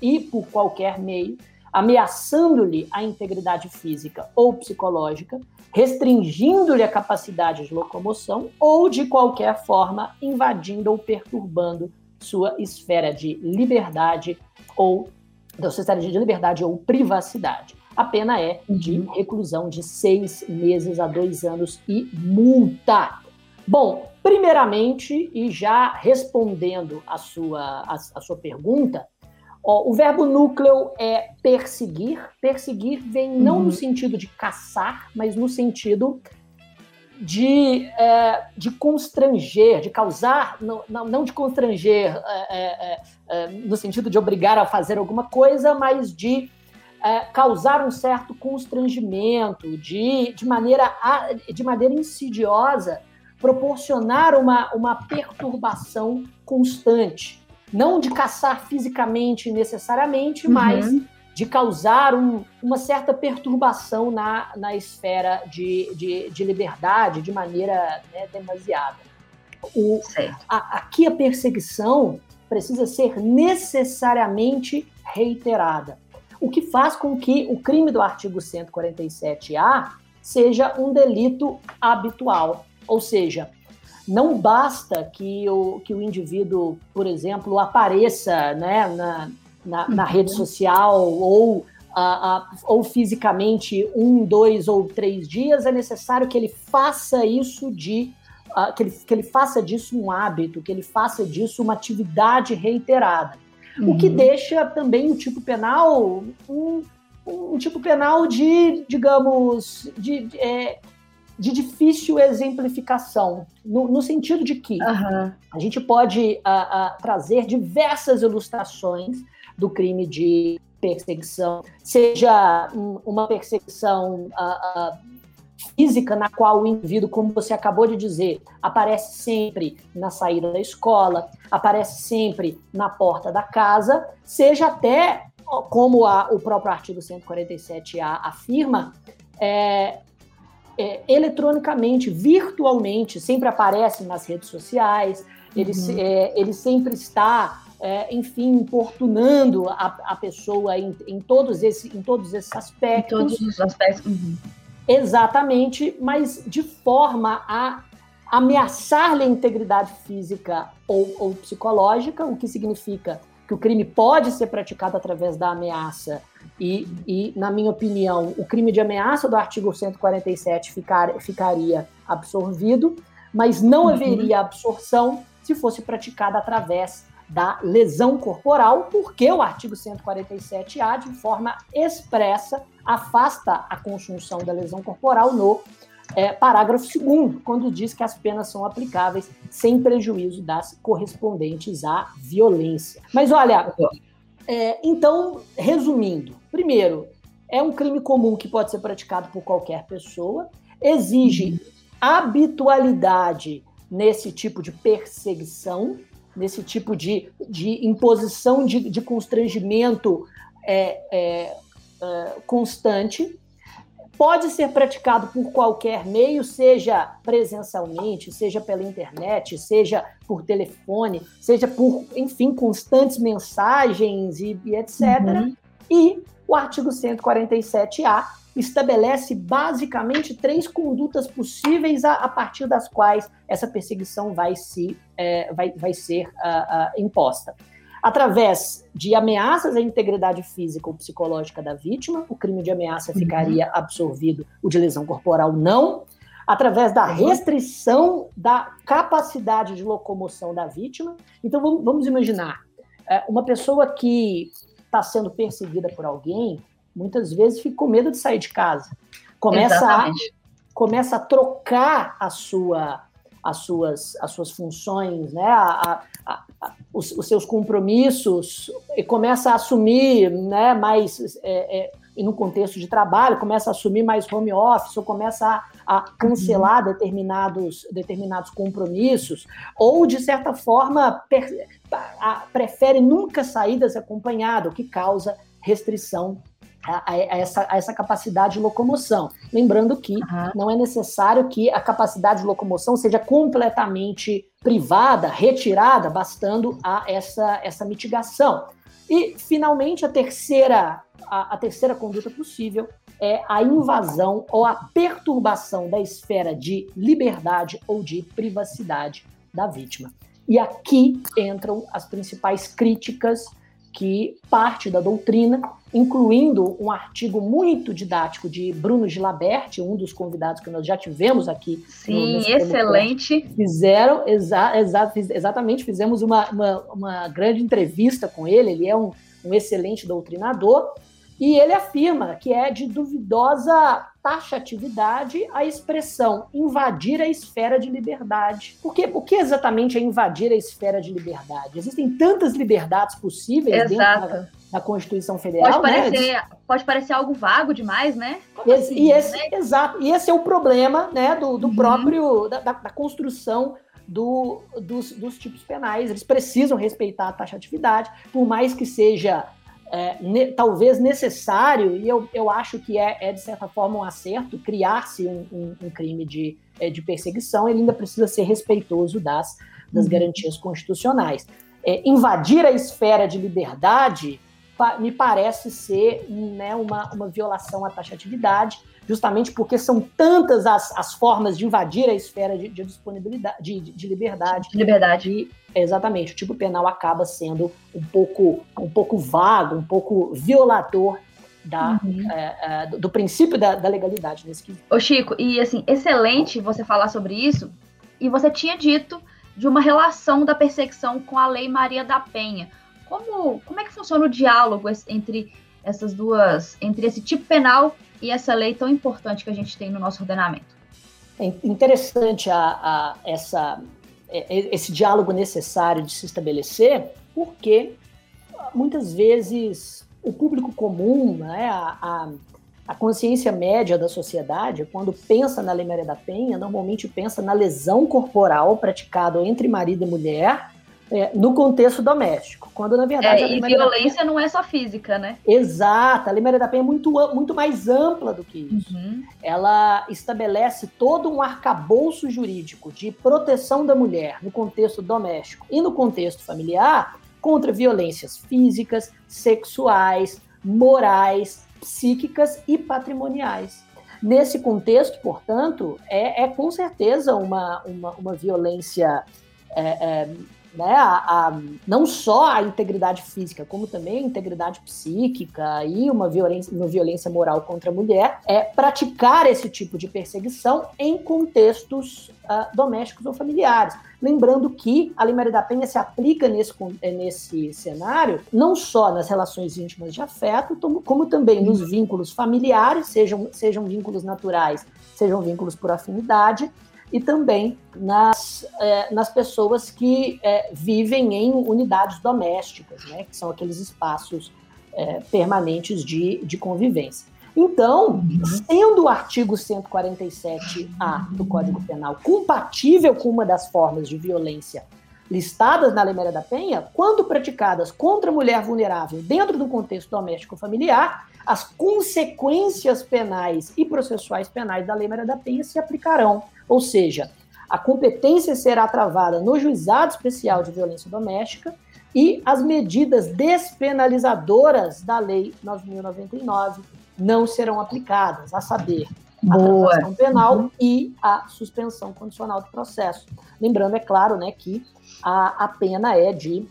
e por qualquer meio, ameaçando-lhe a integridade física ou psicológica, restringindo-lhe a capacidade de locomoção ou, de qualquer forma, invadindo ou perturbando sua esfera de liberdade ou da sua esfera de liberdade ou privacidade. A pena é de uhum. reclusão de seis meses a dois anos e multa. Bom, primeiramente, e já respondendo a sua, a, a sua pergunta, ó, o verbo núcleo é perseguir. Perseguir vem não no uhum. sentido de caçar, mas no sentido de, é, de constranger, de causar, não, não, de constranger é, é, é no sentido de obrigar a fazer alguma coisa, mas de é, causar um certo constrangimento, de, de, maneira, de maneira insidiosa proporcionar uma, uma perturbação constante. Não de caçar fisicamente necessariamente, uhum. De causar um, uma certa perturbação na, na esfera de, de, de liberdade de maneira né, demasiada. O, a, aqui a perseguição precisa ser necessariamente reiterada, o que faz com que o crime do artigo 147-A seja um delito habitual. Ou seja, não basta que o, que o indivíduo, por exemplo, apareça né, na, na, na uhum. rede social ou, a, a, ou fisicamente um, dois ou três dias, é necessário que ele faça isso de. Uh, que, ele, que ele faça disso um hábito, que ele faça disso uma atividade reiterada. Uhum. O que uhum. deixa também o tipo penal um, um tipo penal de, digamos, de, de é, de difícil exemplificação, no, no sentido de que uhum. a gente pode trazer diversas ilustrações do crime de perseguição, seja uma perseguição uh, física na qual o indivíduo, como você acabou de dizer, aparece sempre na saída da escola, aparece sempre na porta da casa, seja até, como a, o próprio artigo 147A afirma, é, é, eletronicamente, virtualmente, sempre aparece nas redes sociais, ele, uhum. é, ele sempre está, é, enfim, importunando a, a pessoa em, em, todos esse, em todos esses aspectos. Em todos os aspectos. Uhum. Exatamente, mas de forma a ameaçar-lhe a integridade física ou, ou psicológica, o que significa que o crime pode ser praticado através da ameaça e, e, na minha opinião, o crime de ameaça do artigo 147 ficar, ficaria absorvido, mas não uhum. haveria absorção se fosse praticada através da lesão corporal, porque o artigo 147A, de forma expressa, afasta a consunção da lesão corporal no é, parágrafo 2, quando diz que as penas são aplicáveis sem prejuízo das correspondentes à violência. Mas olha, é, então, resumindo, primeiro, é um crime comum que pode ser praticado por qualquer pessoa, exige habitualidade nesse tipo de perseguição, nesse tipo de, de imposição de, de constrangimento é, é, é constante, pode ser praticado por qualquer meio, seja presencialmente, seja pela internet, seja por telefone, seja por, enfim, constantes mensagens e, e etc. Uhum. E o artigo 147A estabelece basicamente três condutas possíveis a, a partir das quais essa perseguição vai, se, é, vai, vai ser uh, uh, imposta através de ameaças à integridade física ou psicológica da vítima, o crime de ameaça uhum. ficaria absorvido, o de lesão corporal não. através da restrição da capacidade de locomoção da vítima. Então, vamos, vamos imaginar é, uma pessoa que está sendo perseguida por alguém, muitas vezes fica com medo de sair de casa. Começa a, começa a trocar a sua, as, suas, as suas funções, né? A, a, a, os, os, seus compromissos, e começa a assumir né, mais. É, é, e no contexto de trabalho, começa a assumir mais home office, ou começa a, a cancelar uhum. determinados, determinados compromissos, ou, de certa forma, per, a, prefere nunca sair desacompanhado, o que causa restrição a, a, essa, a, essa, capacidade de locomoção. Lembrando que uhum. não é necessário que a capacidade de locomoção seja completamente privada, retirada, bastando a essa, essa mitigação. E, finalmente, a terceira, a, a terceira conduta possível é a invasão ou a perturbação da esfera de liberdade ou de privacidade da vítima. E aqui entram as principais críticas que parte da doutrina, incluindo um artigo muito didático de Bruno Gilabert, um dos convidados que nós já tivemos aqui. Sim, excelente. Fizeram, exa, exa, exatamente, fizemos uma, uma, uma, grande entrevista com ele, ele é um, um excelente doutrinador, e ele afirma que é de duvidosa taxatividade a expressão invadir a esfera de liberdade. Porque o que exatamente é invadir a esfera de liberdade? Existem tantas liberdades possíveis Exato. dentro da, da, Constituição Federal. Pode né? parecer, né? pode parecer algo vago demais, né? Esse, assim, e esse, né? Exato. E esse é o problema né, do, do uhum. próprio da, da, da construção do, dos, dos, tipos penais. Eles precisam respeitar a taxatividade, por mais que seja é, ne, talvez necessário, e eu, eu acho que é, é, de certa forma, um acerto, criar-se um, um, um, crime de, é, de perseguição, ele ainda precisa ser respeitoso das, das uhum. garantias constitucionais. É, invadir a esfera de liberdade me parece ser né, uma, uma violação à taxatividade, justamente porque são tantas as, as formas de invadir a esfera de, de disponibilidade, de, de liberdade. De liberdade. E, exatamente, o tipo penal acaba sendo um pouco, um pouco vago, um pouco violador da, uhum. é, é, do, do, princípio da, da, legalidade nesse quesito. Ô Chico, e assim, excelente você falar sobre isso, e você tinha dito de uma relação da perseguição com a Lei Maria da Penha. Como, como é que funciona o diálogo entre essas duas, entre esse tipo penal e essa lei tão importante que a gente tem no nosso ordenamento? É interessante a, a essa, é, esse diálogo necessário de se estabelecer, porque muitas vezes o público comum, né, a, a, a, consciência média da sociedade, quando pensa na Lei Maria da Penha, normalmente pensa na lesão corporal praticada entre marido e mulher é, no contexto doméstico, quando na verdade... É, e violência Penha... não é só física, né? Exato, a Lei Maria da Penha é muito, muito mais ampla do que isso. Uhum. Ela estabelece todo um arcabouço jurídico de proteção da mulher no contexto doméstico e no contexto familiar contra violências físicas, sexuais, morais, psíquicas e patrimoniais. Nesse contexto, portanto, é, é com certeza uma, uma, uma violência é, é, né, a, a, não só a integridade física, como também a integridade psíquica e uma violência, uma violência moral contra a mulher, é praticar esse tipo de perseguição em contextos uh, domésticos ou familiares. Lembrando que a Lei Maria da Penha se aplica nesse, eh, nesse cenário não só nas relações íntimas de afeto, como também nos vínculos familiares, sejam, sejam vínculos naturais, sejam vínculos por afinidade, e também nas, é, nas pessoas que é, vivem em unidades domésticas, né, que são aqueles espaços é, permanentes de, de convivência. Então, sendo o artigo 147A do Código Penal compatível com uma das formas de violência listadas na Lei Maria da Penha, quando praticadas contra a mulher vulnerável dentro do contexto doméstico familiar, as consequências penais e processuais penais da Lei Maria da Penha se aplicarão. Ou seja, a competência será travada no Juizado Especial de Violência Doméstica e as medidas despenalizadoras da Lei 9.099 não serão aplicadas, a saber, a transação penal uhum. e a suspensão condicional do processo. Lembrando, é claro, né, que a, a pena é de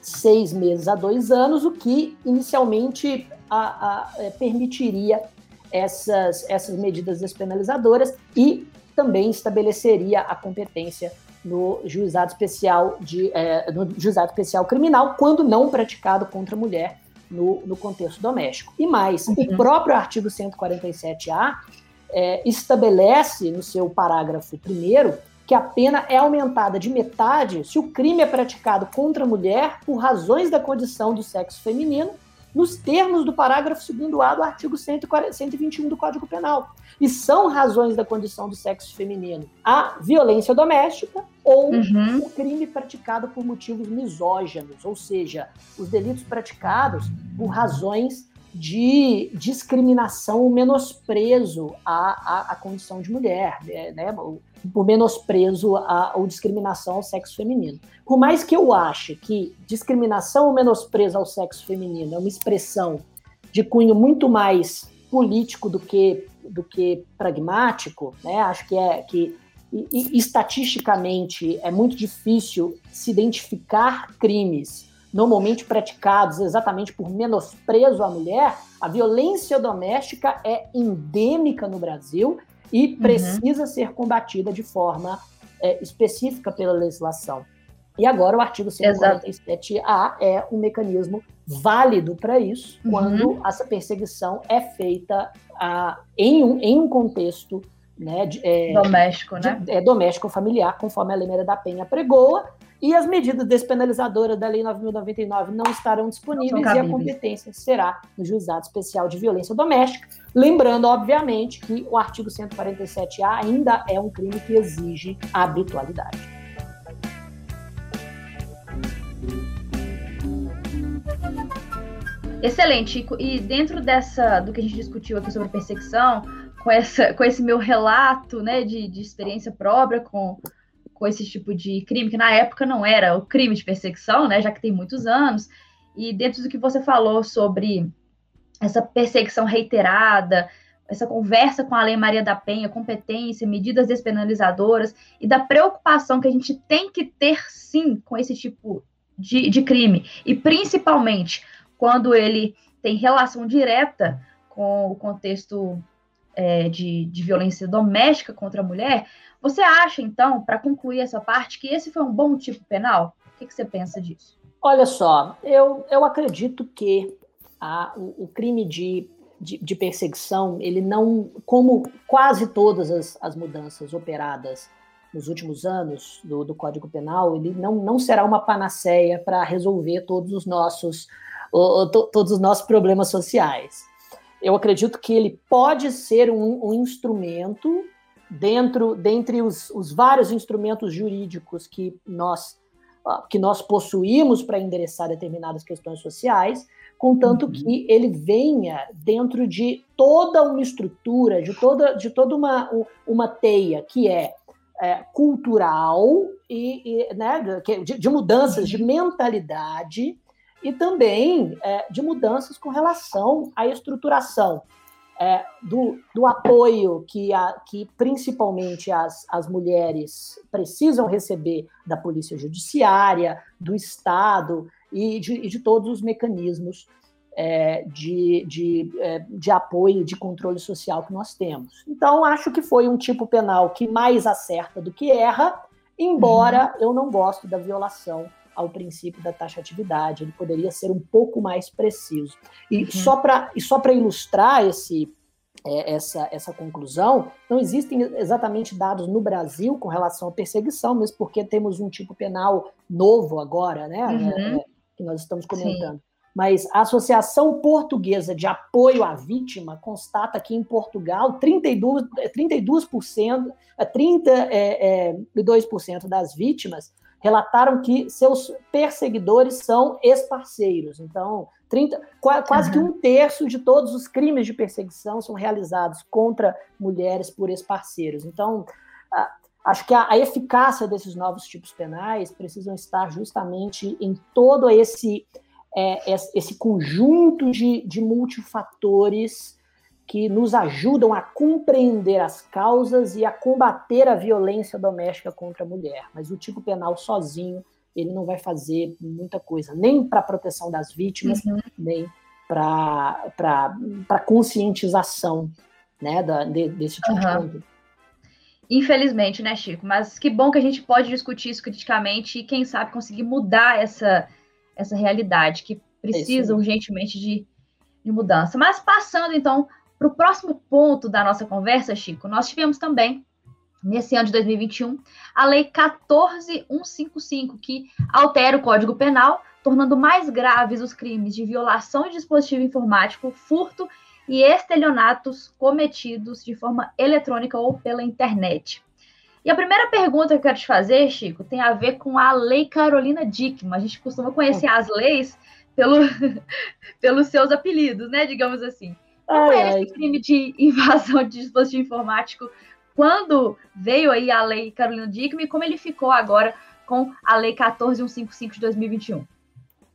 seis meses a dois anos, o que inicialmente a, a, é, permitiria essas, essas medidas despenalizadoras e também estabeleceria a competência no juizado especial de é, no juizado especial criminal quando não praticado contra a mulher no, no contexto doméstico. E mais, uhum. o próprio artigo 147A é, estabelece no seu parágrafo primeiro que a pena é aumentada de metade se o crime é praticado contra a mulher por razões da condição do sexo feminino nos termos do parágrafo 2A do artigo 121 do Código Penal. E são razões da condição do sexo feminino a violência doméstica ou uhum. o crime praticado por motivos misóginos, ou seja, os delitos praticados por razões de discriminação, menosprezo à, à, à condição de mulher, né? Por menosprezo à, ou discriminação ao sexo feminino. Por mais que eu ache que discriminação ou menosprezo ao sexo feminino é uma expressão de cunho muito mais político do que, do que pragmático, né? acho que é que e, e, estatisticamente é muito difícil se identificar crimes normalmente praticados exatamente por menosprezo à mulher, a violência doméstica é endêmica no Brasil e uhum. precisa uhum. ser combatida de forma é, específica pela legislação. E agora o artigo 147A é um mecanismo válido para isso, uhum. quando essa perseguição é feita a, em, um, em um contexto né, de, é, doméstico, de, né? É, doméstico familiar, conforme a Lei da Penha pregoa, e as medidas despenalizadoras da Lei 9.099 não estarão disponíveis não e a competência será no Juizado Especial de Violência Doméstica. Lembrando, obviamente, que o artigo 147A ainda é um crime que exige habitualidade. Excelente. E dentro dessa do que a gente discutiu aqui sobre perseguição, com, essa, com esse meu relato né, de, de experiência própria com com esse tipo de crime, que na época não era o crime de perseguição, né, já que tem muitos anos, e dentro do que você falou sobre essa perseguição reiterada, essa conversa com a Lei Maria da Penha, competência, medidas despenalizadoras e da preocupação que a gente tem que ter sim com esse tipo de, de crime, e principalmente quando ele tem relação direta com o contexto é, de, de violência doméstica contra a mulher, você acha, então, para concluir essa parte, que esse foi um bom tipo penal? O que, que você pensa disso? Olha só, eu, eu acredito que a, o, o, crime de, de, de, perseguição, ele não, como quase todas as, as mudanças operadas nos últimos anos do, do Código Penal, ele não, não será uma panaceia para resolver todos os nossos o, to, todos os nossos problemas sociais. Eu acredito que ele pode ser um, um instrumento dentro dentre os, os vários instrumentos jurídicos que nós ah, que nós possuímos para endereçar determinadas questões sociais, contanto uhum. que ele venha dentro de toda uma estrutura, de toda, de toda uma, uma teia que é, é cultural e, e né, de, de, mudanças de mentalidade e também é, de mudanças com relação à estruturação é, do, do, apoio que, a, que principalmente as, as mulheres precisam receber da polícia judiciária, do Estado e de, e de todos os mecanismos é, de, de, é, de apoio, de controle social que nós temos. Então, acho que foi um tipo penal que mais acerta do que erra, embora uhum. eu não gosto da violação ao princípio da taxatividade, ele poderia ser um pouco mais preciso. E uhum. só para ilustrar esse, é, essa, essa conclusão, não existem exatamente dados no Brasil com relação à perseguição, mesmo porque temos um tipo penal novo agora, né, uhum. é, que nós estamos comentando. Sim. Mas a Associação Portuguesa de Apoio à Vítima constata que em Portugal 32%, 32% 32% é, é, das vítimas relataram que seus perseguidores são ex-parceiros. Então, 30, quase uhum. que um terço de todos os crimes de perseguição são realizados contra mulheres por ex-parceiros. Então, acho que a, a, eficácia desses novos tipos penais precisam estar justamente em todo esse, é, esse conjunto de, de multifatores que nos ajudam a compreender as causas e a combater a violência doméstica contra a mulher. Mas o tipo penal sozinho, ele não vai fazer muita coisa, nem para a proteção das vítimas, uhum. nem para conscientização né, da, de, desse tipo uhum. de conduta. Infelizmente, né, Chico? Mas que bom que a gente pode discutir isso criticamente e, quem sabe, conseguir mudar essa, essa realidade que precisa é urgentemente de, de mudança. Mas passando, então, para o próximo ponto da nossa conversa, Chico, nós tivemos também, nesse ano de 2021, a Lei 14155, que altera o Código Penal, tornando mais graves os crimes de violação de dispositivo informático, furto e estelionatos cometidos de forma eletrônica ou pela internet. E a primeira pergunta que eu quero te fazer, Chico, tem a ver com a Lei Carolina Dickmann. A gente costuma conhecer as leis pelo, pelos seus apelidos, né? Digamos assim. Como ai, é esse crime de invasão de dispositivo informático? Quando veio aí a Lei Carolina Dickmann e como ele ficou agora com a Lei 14155 de 2021?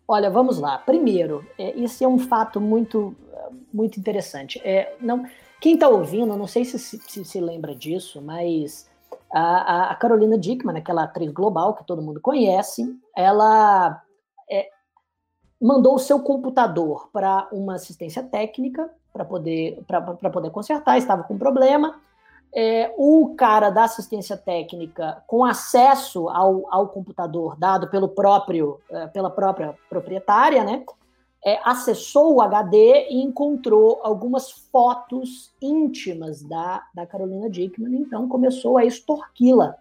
Olha, vamos lá. Primeiro, é, esse é um fato muito, muito interessante. É, não, quem está ouvindo, não sei se se, se se, lembra disso, mas a, a, Carolina Dickman, aquela atriz global que todo mundo conhece, ela é, mandou o seu computador para uma assistência técnica para poder, poder consertar, estava com problema é, o cara da assistência técnica com acesso ao, ao computador dado pelo próprio, é, pela própria proprietária, né, é, acessou o HD e encontrou algumas fotos íntimas da, da Carolina Dickman, então começou a extorquí-la,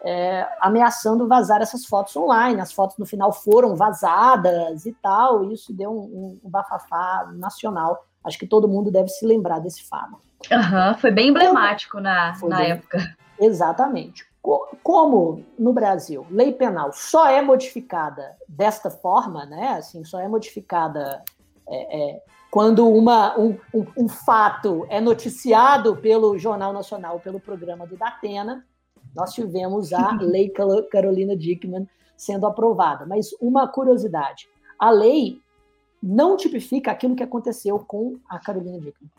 é, ameaçando vazar essas fotos online. As fotos no final foram vazadas e tal, e isso deu um, um bafafá nacional. Acho que todo mundo deve se lembrar desse fato. Uhum, foi bem emblemático na, na bem, época. Exatamente. Como no Brasil, lei penal só é modificada desta forma, né? Assim, só é modificada é, é, quando uma, um, um, um, fato é noticiado pelo Jornal Nacional, pelo programa do Datena, nós tivemos a Lei Carolina Dickman sendo aprovada. Mas uma curiosidade: a lei não tipifica aquilo que aconteceu com a Carolina Dickman.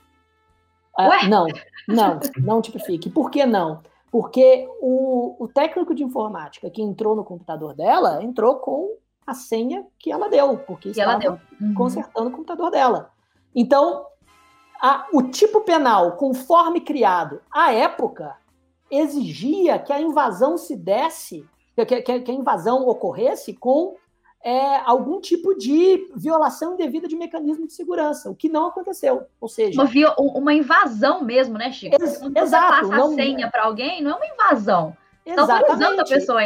Ah, não, não, não tipifique. Por que não? Porque o, o técnico de informática que entrou no computador dela entrou com a senha que ela deu, porque que estava uhum. consertando o computador dela. Então, a, o tipo penal, conforme criado à época, exigia que a invasão se desse, que, que, que a invasão ocorresse com é, algum tipo de violação indevida de mecanismo de segurança, o que não aconteceu. Ou seja. Uma, uma invasão mesmo, né, Chico? Ex Quando exato, você passa não, a senha para alguém, não é uma invasão. Está autorizando a pessoa.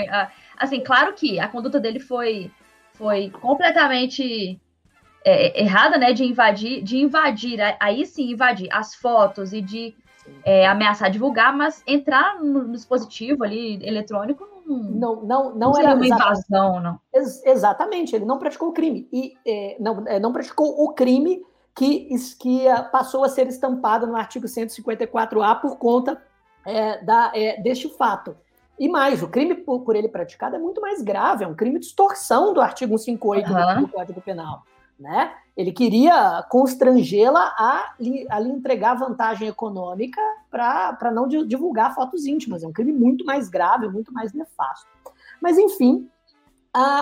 Assim, claro que a conduta dele foi, foi completamente é, errada, né? De invadir, de invadir, aí sim invadir as fotos e de é, ameaçar divulgar, mas entrar no, no dispositivo ali eletrônico não, não, não, não era uma invasão, não. Ex exatamente, ele não praticou o crime e é, não, é, não praticou o crime que, que passou a ser estampado no artigo 154A por conta é, da, é, deste fato. E mais, o crime por, por, ele praticado é muito mais grave, é um crime de extorsão do artigo 158 uhum. do Código Penal. Né? Ele queria constrangê-la a, a lhe entregar vantagem econômica para não divulgar fotos íntimas. É um crime muito mais grave, muito mais nefasto. Mas, enfim,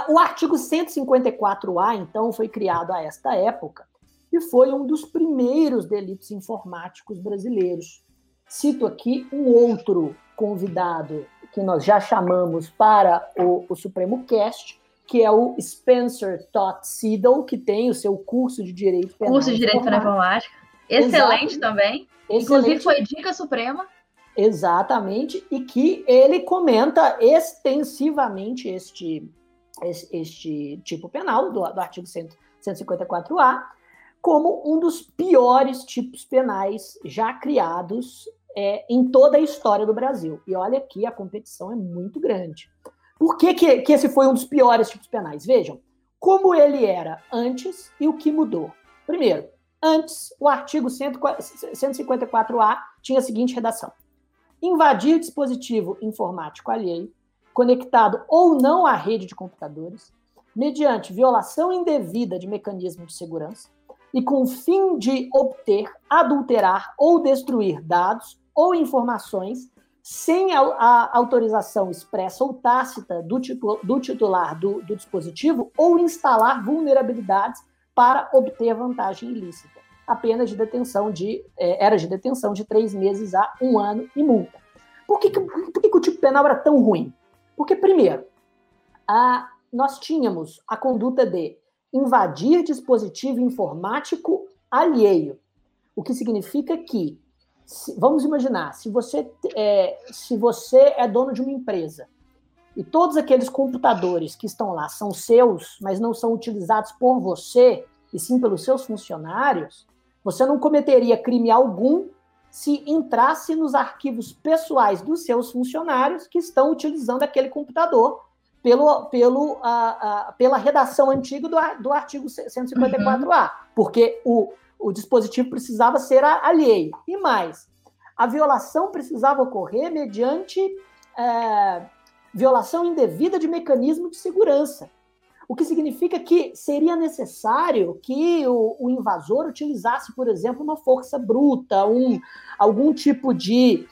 o artigo 154A, então, foi criado a esta época e foi um dos primeiros delitos informáticos brasileiros. Cito aqui um outro convidado que nós já chamamos para o, o Supremo Cast, que é o Spencer Todd Siddle, que tem o seu curso de Direito Penal. Curso de Direito Penal Informática. Excelente Exato. também. Excelente. Inclusive foi dica suprema. Exatamente, e que ele comenta extensivamente este, este tipo penal do, do artigo 154A como um dos piores tipos penais já criados é, em toda a história do Brasil. E olha que a competição é muito grande. Por que, que, que esse foi um dos piores tipos penais? Vejam, como ele era antes e o que mudou. Primeiro, antes, o artigo 154A tinha a seguinte redação: invadir dispositivo informático alheio, conectado ou não à rede de computadores, mediante violação indevida de mecanismo de segurança e com o fim de obter, adulterar ou destruir dados ou informações sem a, a, autorização expressa ou tácita do, titu, do titular do, do, dispositivo ou instalar vulnerabilidades para obter vantagem ilícita. A pena de detenção de, é, era de detenção de três meses a um ano e multa. Por que, que, por que, que o tipo penal era tão ruim? Porque, primeiro, a, nós tínhamos a conduta de invadir dispositivo informático alheio, o que significa que, se, vamos imaginar, se você, é, se você é dono de uma empresa e todos aqueles computadores que estão lá são seus, mas não são utilizados por você, e sim pelos seus funcionários, você não cometeria crime algum se entrasse nos arquivos pessoais dos seus funcionários que estão utilizando aquele computador pelo, pelo, a, a, pela redação antiga do, do artigo 154A, uhum. porque o, o dispositivo precisava ser alheio. E mais, a violação precisava ocorrer mediante é, violação indevida de mecanismo de segurança. O que significa que seria necessário que o, o invasor utilizasse, por exemplo, uma força bruta, um, algum tipo de,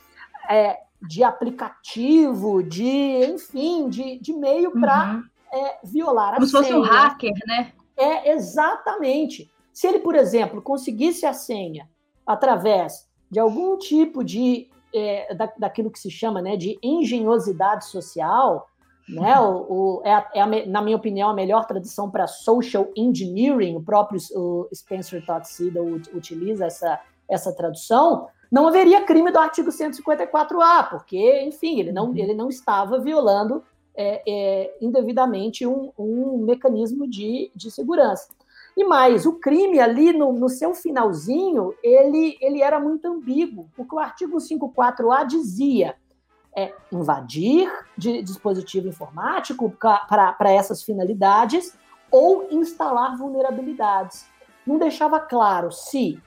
é, de aplicativo, de, enfim, de, de meio para uhum. é, violar Como a Como se fosse um hacker, né? É, exatamente. Se ele, por exemplo, conseguisse a senha através de algum tipo de é, da, daquilo que se chama né, de engenhosidade social, né? O, o é, é a, na minha opinião, a melhor tradução para social engineering, o próprio o Spencer Totsuda utiliza essa, essa tradução, não haveria crime do artigo 154A, porque, enfim, ele não, uhum. ele não estava violando é, é, indevidamente um, um mecanismo de, de segurança. E mais, o crime ali no, no, seu finalzinho, ele, ele era muito ambíguo, porque o artigo 54A dizia é, invadir de dispositivo informático para essas finalidades ou instalar vulnerabilidades. Não deixava claro se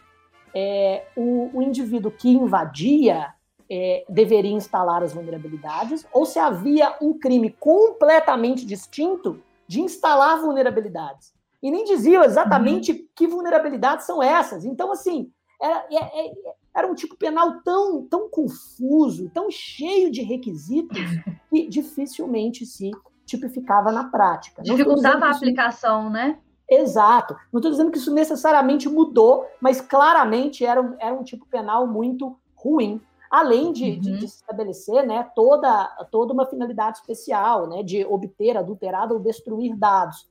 é, o, o, indivíduo que invadia é, deveria instalar as vulnerabilidades ou se havia um crime completamente distinto de instalar vulnerabilidades. E nem dizia exatamente uhum. que vulnerabilidades são essas. Então, assim, era, é, é, era um tipo penal tão, tão confuso, tão cheio de requisitos, que dificilmente se tipificava na prática. Dificultava a aplicação, né? Exato. Não estou dizendo que isso necessariamente mudou, mas claramente era um, era um tipo penal muito ruim. Além de, uhum. de, de estabelecer né, toda, toda uma finalidade especial, né, de obter, adulterado ou destruir dados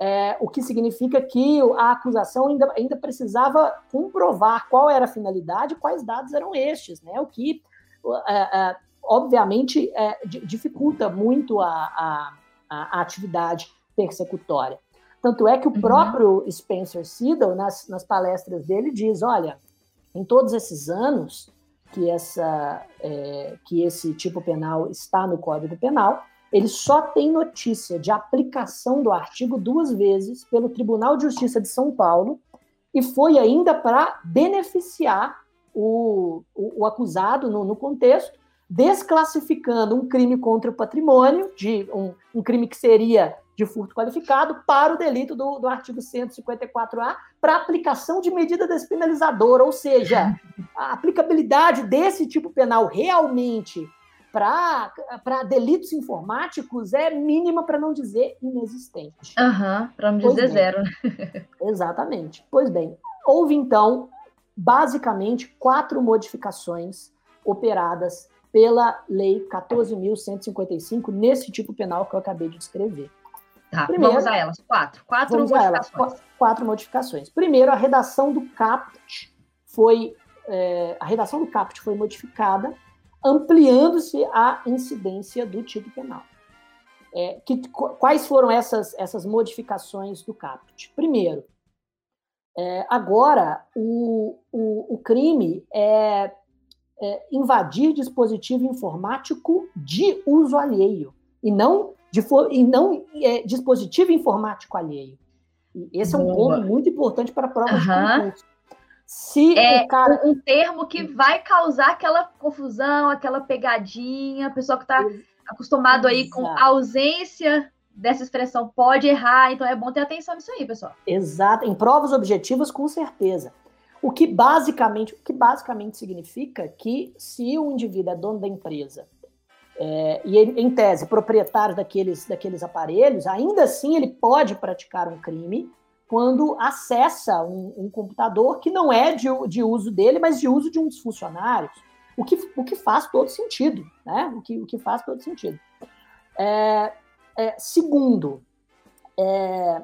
é, o que significa que a acusação ainda, ainda precisava comprovar qual era a finalidade e quais dados eram estes, né? O que, é, é, obviamente, é, dificulta muito a, a, a, atividade persecutória. Tanto é que o uhum. próprio Spencer Siddle, nas, nas palestras dele, diz: olha, em todos esses anos que, essa, é, que esse tipo penal está no Código Penal, ele só tem notícia de aplicação do artigo duas vezes pelo Tribunal de Justiça de São Paulo e foi ainda para beneficiar o, o, o acusado no, no, contexto, desclassificando um crime contra o patrimônio, de um, um crime que seria de furto qualificado, para o delito do, do artigo 154A, para aplicação de medida despenalizadora, ou seja, a aplicabilidade desse tipo penal realmente para delitos informáticos é mínima, para não dizer inexistente. Uhum, para não dizer zero. exatamente. Pois bem, houve então, basicamente, quatro modificações operadas pela Lei 14.155 nesse tipo penal que eu acabei de descrever. Tá, Primeiro, vamos a elas. Quatro. Quatro modificações. Elas, quatro modificações. Primeiro, a redação do CAPT foi. É, a redação do CAPT foi modificada ampliando-se a incidência do tipo penal. É, que, quais foram essas, essas modificações do caput? Primeiro, é, agora o, o, o, crime é, é, invadir dispositivo informático de uso alheio e não, de, e não é, dispositivo informático alheio. Esse é um Boa. ponto muito importante para a prova uhum. de concurso. Se é cara... um termo que vai causar aquela confusão, aquela pegadinha, a pessoa que está acostumado aí com a ausência dessa expressão pode errar, então é bom ter atenção nisso aí, pessoal. Exato, em provas objetivas, com certeza. O que basicamente, o que basicamente significa que se o indivíduo é dono da empresa é, e em tese proprietário daqueles, daqueles aparelhos, ainda assim ele pode praticar um crime quando acessa um, um computador que não é de, de, uso dele, mas de uso de um dos funcionários. O que, o que faz todo sentido, né? O que, o que faz todo sentido. É, é, segundo, é,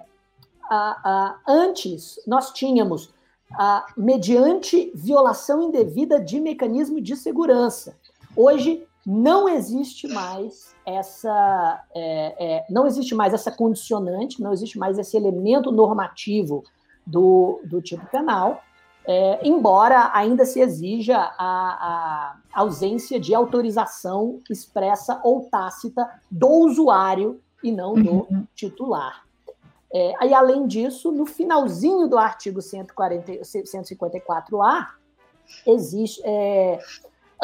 a, a, antes nós tínhamos, a, mediante violação indevida de mecanismo de segurança. Hoje não existe mais essa é, é, não existe mais essa condicionante, não existe mais esse elemento normativo do, do tipo penal, é, embora ainda se exija a, a, ausência de autorização expressa ou tácita do usuário e não do uhum. titular. É, aí, além disso, no finalzinho do artigo 140, 154A, existe. É,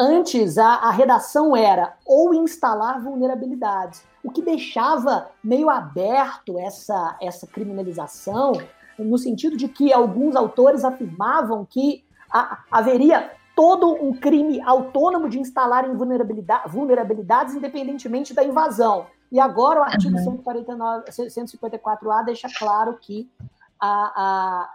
antes, a, a redação era ou instalar vulnerabilidades, o que deixava meio aberto essa, essa criminalização no sentido de que alguns autores afirmavam que a, haveria todo um crime autônomo de instalar vulnerabilidade, vulnerabilidades independentemente da invasão. E agora o artigo uhum. 149, 154A deixa claro que a, a,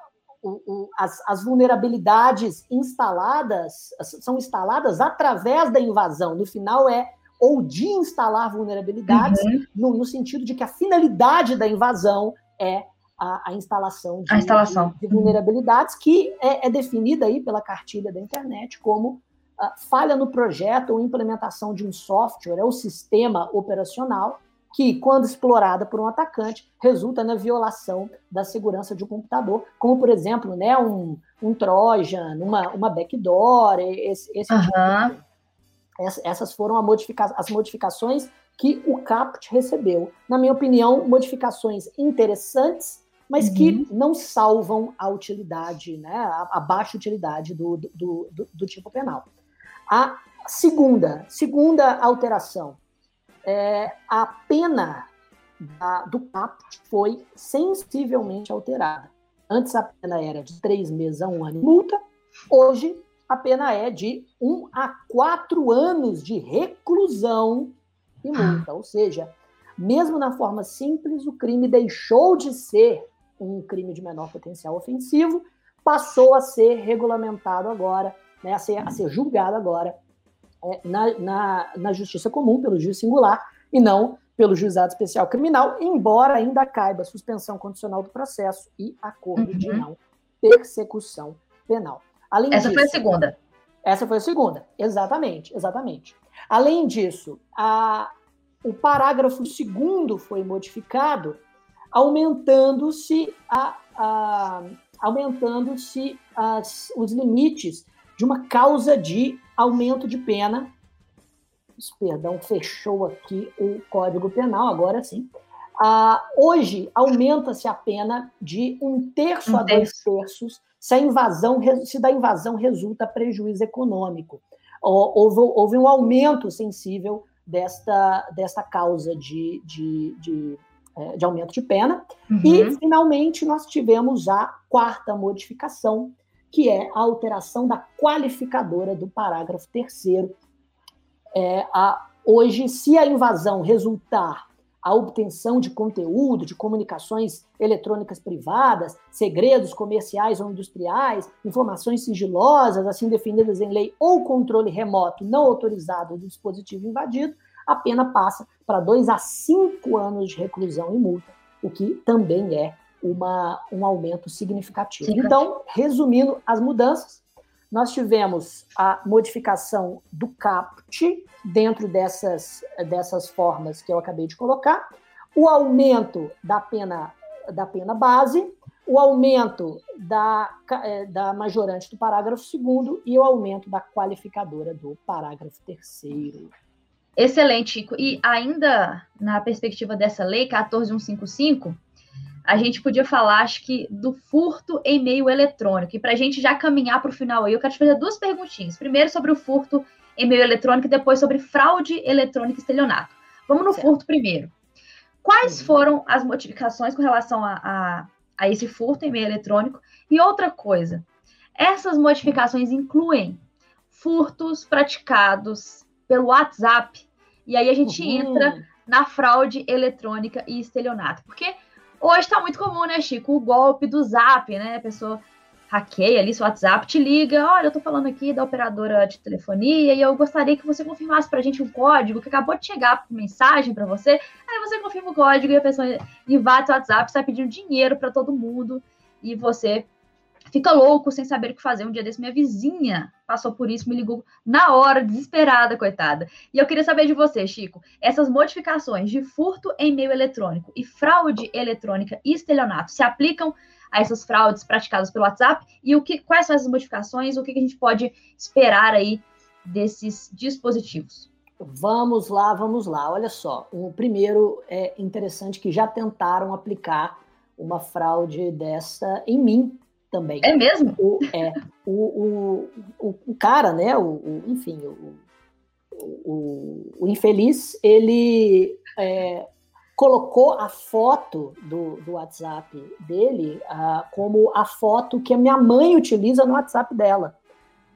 o, o, as, as, vulnerabilidades instaladas são instaladas através da invasão. No final é ou de instalar vulnerabilidades, uhum. no, no, sentido de que a finalidade da invasão é a, a instalação, de, a instalação. De, de vulnerabilidades, que é, é, definida aí pela cartilha da internet como uh, falha no projeto ou implementação de um software ou sistema operacional que, quando explorada por um atacante, resulta na violação da segurança de um computador, como, por exemplo, né, um, um Trojan, uma, uma backdoor, esse, esse uhum. tipo essas foram modifica as modificações que o CAPT recebeu. Na minha opinião, modificações interessantes mas uhum. que não salvam a utilidade, né, a, a baixa utilidade do, do, do, do, tipo penal. A segunda, segunda alteração, é, a pena da, do CAP foi sensivelmente alterada. Antes a pena era de três meses a um ano de multa, hoje a pena é de um a quatro anos de reclusão e multa. Ou seja, mesmo na forma simples, o crime deixou de ser um crime de menor potencial ofensivo, passou a ser regulamentado agora, né, a, ser, a ser julgado agora na, na, na justiça comum, pelo juiz singular, e não pelo juizado especial criminal, embora ainda caiba suspensão condicional do processo e acordo uhum. de não persecução penal. Além essa disso, foi a segunda. Essa foi a segunda, exatamente, exatamente. Além disso, a, o parágrafo segundo foi modificado aumentando-se a, a, aumentando-se os limites de uma causa de aumento de pena. Perdão, fechou aqui o Código Penal, agora sim. Ah, hoje aumenta-se a pena de um terço um a dois terços se a invasão, se da invasão resulta prejuízo econômico. Houve, houve um aumento sensível desta, desta causa de, de, de é, de aumento de pena. Uhum. E, finalmente, nós tivemos a quarta modificação, que é a alteração da qualificadora do parágrafo terceiro. É, a, hoje, se a invasão resultar a obtenção de conteúdo, de comunicações eletrônicas privadas, segredos comerciais ou industriais, informações sigilosas, assim definidas em lei, ou controle remoto não autorizado do dispositivo invadido, a pena passa para dois a cinco anos de reclusão e multa, o que também é uma, um aumento significativo. Então, resumindo as mudanças, nós tivemos a modificação do CAPT dentro dessas, dessas formas que eu acabei de colocar, o aumento da pena, da pena base, o aumento da, eh, da majorante do parágrafo segundo e o aumento da qualificadora do parágrafo terceiro. Excelente, Chico. E ainda na perspectiva dessa lei 14155, a gente podia falar, acho que, do furto em meio eletrônico. E para a gente já caminhar para o final aí, eu quero te fazer duas perguntinhas. Primeiro sobre o furto em meio eletrônico e depois sobre fraude eletrônica e estelionato. Vamos no certo. furto primeiro. Quais uhum. foram as modificações com relação a, a, a esse furto em meio eletrônico? E outra coisa, essas modificações incluem furtos praticados pelo WhatsApp e aí a gente uhum. entra na fraude eletrônica e estelionato. Porque hoje está muito comum, né, Chico? O golpe do zap, né? A pessoa hackeia ali seu WhatsApp, te liga, olha, eu tô falando aqui da operadora de telefonia e eu gostaria que você confirmasse pra gente um código que acabou de chegar por mensagem para você. Aí você confirma o código e a pessoa invade seu WhatsApp, está pedindo dinheiro para todo mundo e você fica louco sem saber o que fazer. Um dia desse, minha vizinha passou por isso, me ligou na hora, desesperada, coitada. E eu queria saber de você, Chico, essas modificações de furto em meio eletrônico e fraude eletrônica e estelionato se aplicam a essas fraudes praticadas pelo WhatsApp e o que, quais são essas modificações, o que, que a gente pode esperar aí desses dispositivos? Vamos lá, vamos lá. Olha só, o primeiro é interessante que já tentaram aplicar uma fraude dessa em mim também. É mesmo? O, é. O, o, o, cara, né? O, o enfim, o, o, infeliz, ele é, colocou a foto do, do WhatsApp dele uh, como a foto que a minha mãe utiliza no WhatsApp dela.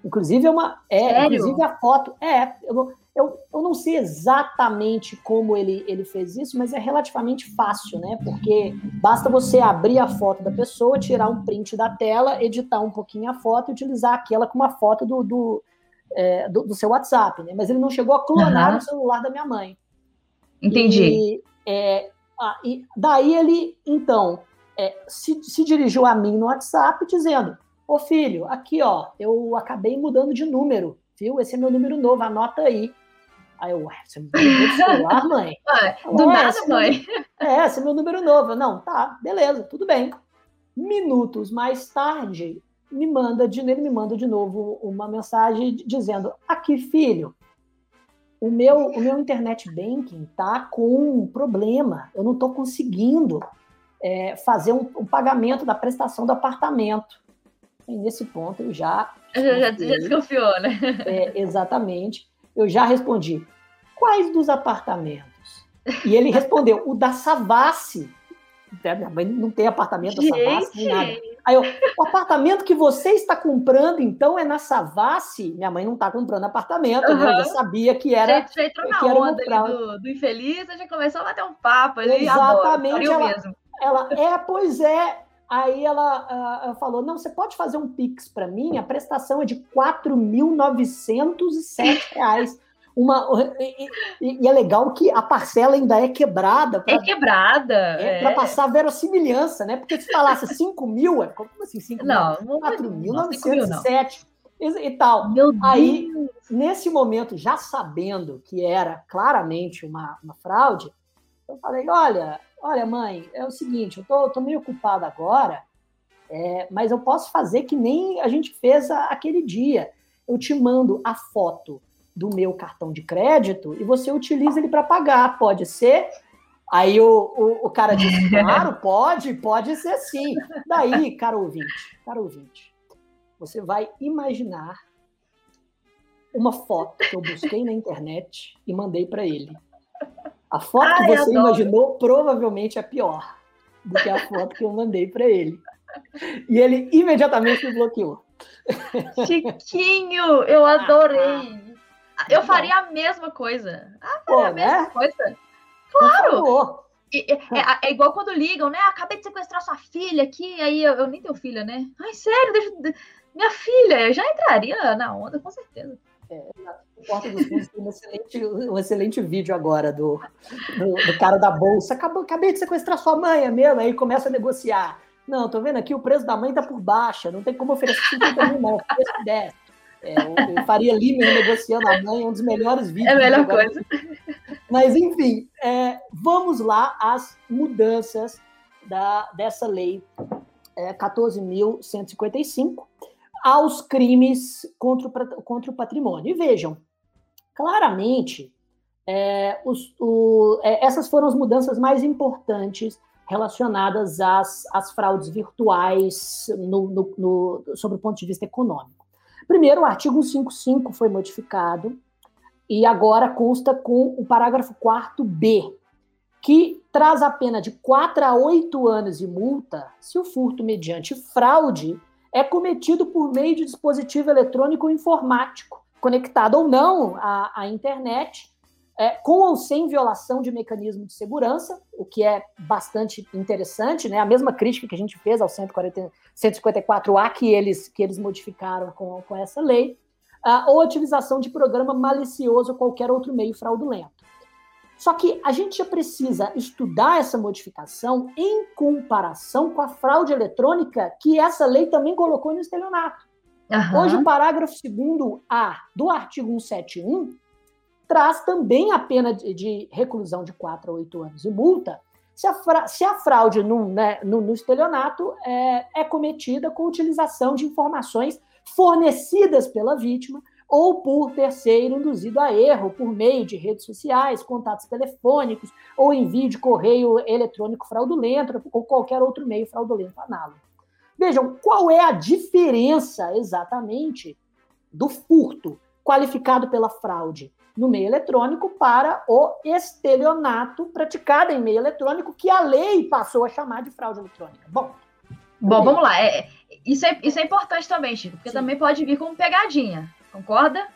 Inclusive, é uma. É, Sério? inclusive a foto. É, eu, eu, eu não sei exatamente como ele, ele fez isso, mas é relativamente fácil, né? Porque basta você abrir a foto da pessoa, tirar um print da tela, editar um pouquinho a foto e utilizar aquela como uma foto do, do, é, do, do, seu WhatsApp, né? Mas ele não chegou a clonar uhum. o celular da minha mãe. Entendi. E, é, ah, e daí ele, então, é, se, se dirigiu a mim no WhatsApp dizendo: Ô filho, aqui ó, eu acabei mudando de número, viu? Esse é meu número novo, anota aí. Aí eu, ué, você mudou de celular, mãe? Ué, do nada, mãe. é, esse é meu número novo. Não, tá, beleza, tudo bem. Minutos mais tarde, me manda de, ele me manda de novo uma mensagem dizendo: aqui, filho, o meu, o meu internet banking tá com um problema. Eu não estou conseguindo é, fazer um, um, pagamento da prestação do apartamento. E nesse ponto eu já. Já, já, já desconfiou, né? É, exatamente. Eu já respondi: quais dos apartamentos? E ele respondeu: o da Savassi. Minha mãe não tem apartamento da Savassi nem nada. Aí eu, o apartamento que você está comprando, então, é na Savassi? Minha mãe não está comprando apartamento, uhum. né? Eu já sabia que era. Já, já entrou na onda ali do, do infeliz, já começou a bater um papo ali. Exatamente. Adoro, ela, mesmo. ela, é, pois é. Aí ela uh, falou: não, você pode fazer um Pix para mim? A prestação é de R$ 4.907 uma e, e, é legal que a parcela ainda é quebrada. Pra, é quebrada. É, é. Para passar a verossimilhança, né? Porque se falasse 5 mil, é como assim 5 não, mil? 4.907 e tal. Meu Aí, Deus. nesse momento, já sabendo que era claramente uma, uma fraude, eu falei, olha, olha, mãe, é o seguinte, eu tô, tô meio ocupado agora, é, mas eu posso fazer que nem a gente fez a, aquele dia. Eu te mando a foto do meu cartão de crédito e você utiliza ele para pagar, pode ser? Aí o, o, o, cara disse, claro, pode, pode ser sim. Daí, caro ouvinte, caro ouvinte, você vai imaginar uma foto que eu busquei na internet e mandei para ele. A foto Ai, que você imaginou provavelmente é pior do que a foto que eu mandei para ele. E ele imediatamente me bloqueou. Chiquinho, eu adorei. Eu faria a mesma coisa. Ah, faria Pô, a mesma né? coisa. Claro! É, é, é, igual quando ligam, né? Acabei de sequestrar sua filha aqui, aí eu, eu nem tenho filha, né? Ai, sério, deixa, minha filha, eu já entraria na onda, com certeza. É, Porta dos Fundos tem um excelente, um excelente vídeo agora do, do, do, cara da bolsa. Acabou, acabei de sequestrar sua mãe, é mesmo? Aí começa a negociar. Não, tô vendo aqui, o preço da mãe tá por baixa, não tem como oferecer 50 mil, não. O preço 10. É, o Faria Lima negociando a mãe é um dos melhores vídeos. É a melhor coisa. Mas, enfim, é, vamos lá às mudanças da, dessa lei é, 14.155 aos crimes contra o, contra o patrimônio. E vejam, claramente, é, os, o, é, essas foram as mudanças mais importantes relacionadas às, às fraudes virtuais no, no, no, sobre o ponto de vista econômico. Primeiro, o artigo 155 foi modificado e agora consta com o parágrafo 4b, que traz a pena de 4 a 8 anos de multa se o furto mediante fraude é cometido por meio de dispositivo eletrônico ou informático, conectado ou não à, à internet, é, com ou sem violação de mecanismo de segurança, o que é bastante interessante, né? A mesma crítica que a gente fez ao 140, 154A que eles, que eles modificaram com, com essa lei, uh, ou a utilização de programa malicioso ou qualquer outro meio fraudulento. Só que a gente já precisa estudar essa modificação em comparação com a fraude eletrônica que essa lei também colocou no estelionato. Uhum. Hoje, o parágrafo 2A do artigo 171 traz também a pena de, de reclusão de 4 a 8 anos e multa se a, fra se a fraude no, né, no, no estelionato é, é cometida com utilização de informações fornecidas pela vítima ou por terceiro induzido a erro por meio de redes sociais, contatos telefônicos ou envio de correio eletrônico fraudulento ou qualquer outro meio fraudulento análogo. Vejam, qual é a diferença exatamente do furto qualificado pela fraude no meio eletrônico para o estelionato praticado em meio eletrônico, que a lei passou a chamar de fraude eletrônica? Bom, Bom, vamos lá. É, isso, é, isso é importante também, Chico, porque Sim. também pode vir como pegadinha. Concorda?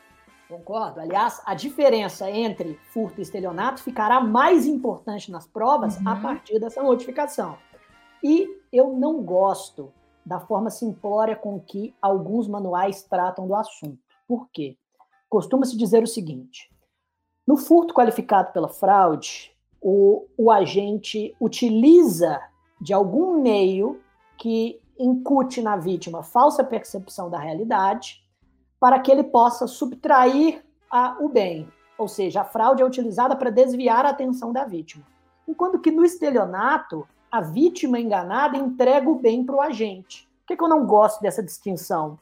Concordo. Aliás, a diferença entre furto e estelionato ficará mais importante nas provas uhum. a partir dessa notificação. E eu não gosto da forma simplória com que alguns manuais tratam do assunto. Por quê? Costuma-se dizer o seguinte: no furto qualificado pela fraude, o, o agente utiliza de algum meio que incute na vítima falsa percepção da realidade para que ele possa subtrair a, o bem. Ou seja, a fraude é utilizada para desviar a atenção da vítima. Enquanto que no estelionato, a vítima enganada entrega o bem para o agente. Por que, que eu não gosto dessa distinção?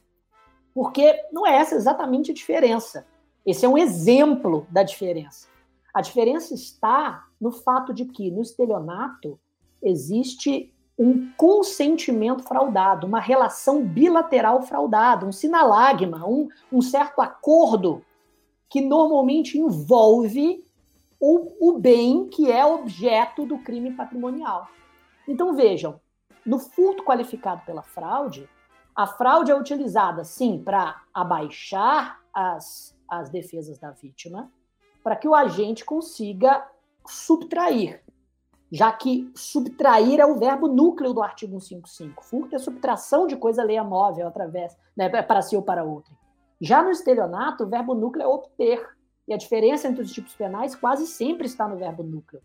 Porque não é essa exatamente a diferença. Esse é um exemplo da diferença. A diferença está no fato de que no estelionato existe um consentimento fraudado, uma relação bilateral fraudada, um sinalagma, um, um certo acordo que normalmente envolve o, o bem que é objeto do crime patrimonial. Então vejam, no furto qualificado pela fraude, a fraude é utilizada sim para abaixar as, as defesas da vítima, para que o agente consiga subtrair já que subtrair é o verbo núcleo do artigo 155. Furto é subtração de coisa leia móvel através, né, para si ou para outra. Já no estelionato, o verbo núcleo é obter. E a diferença entre os tipos penais quase sempre está no verbo núcleo.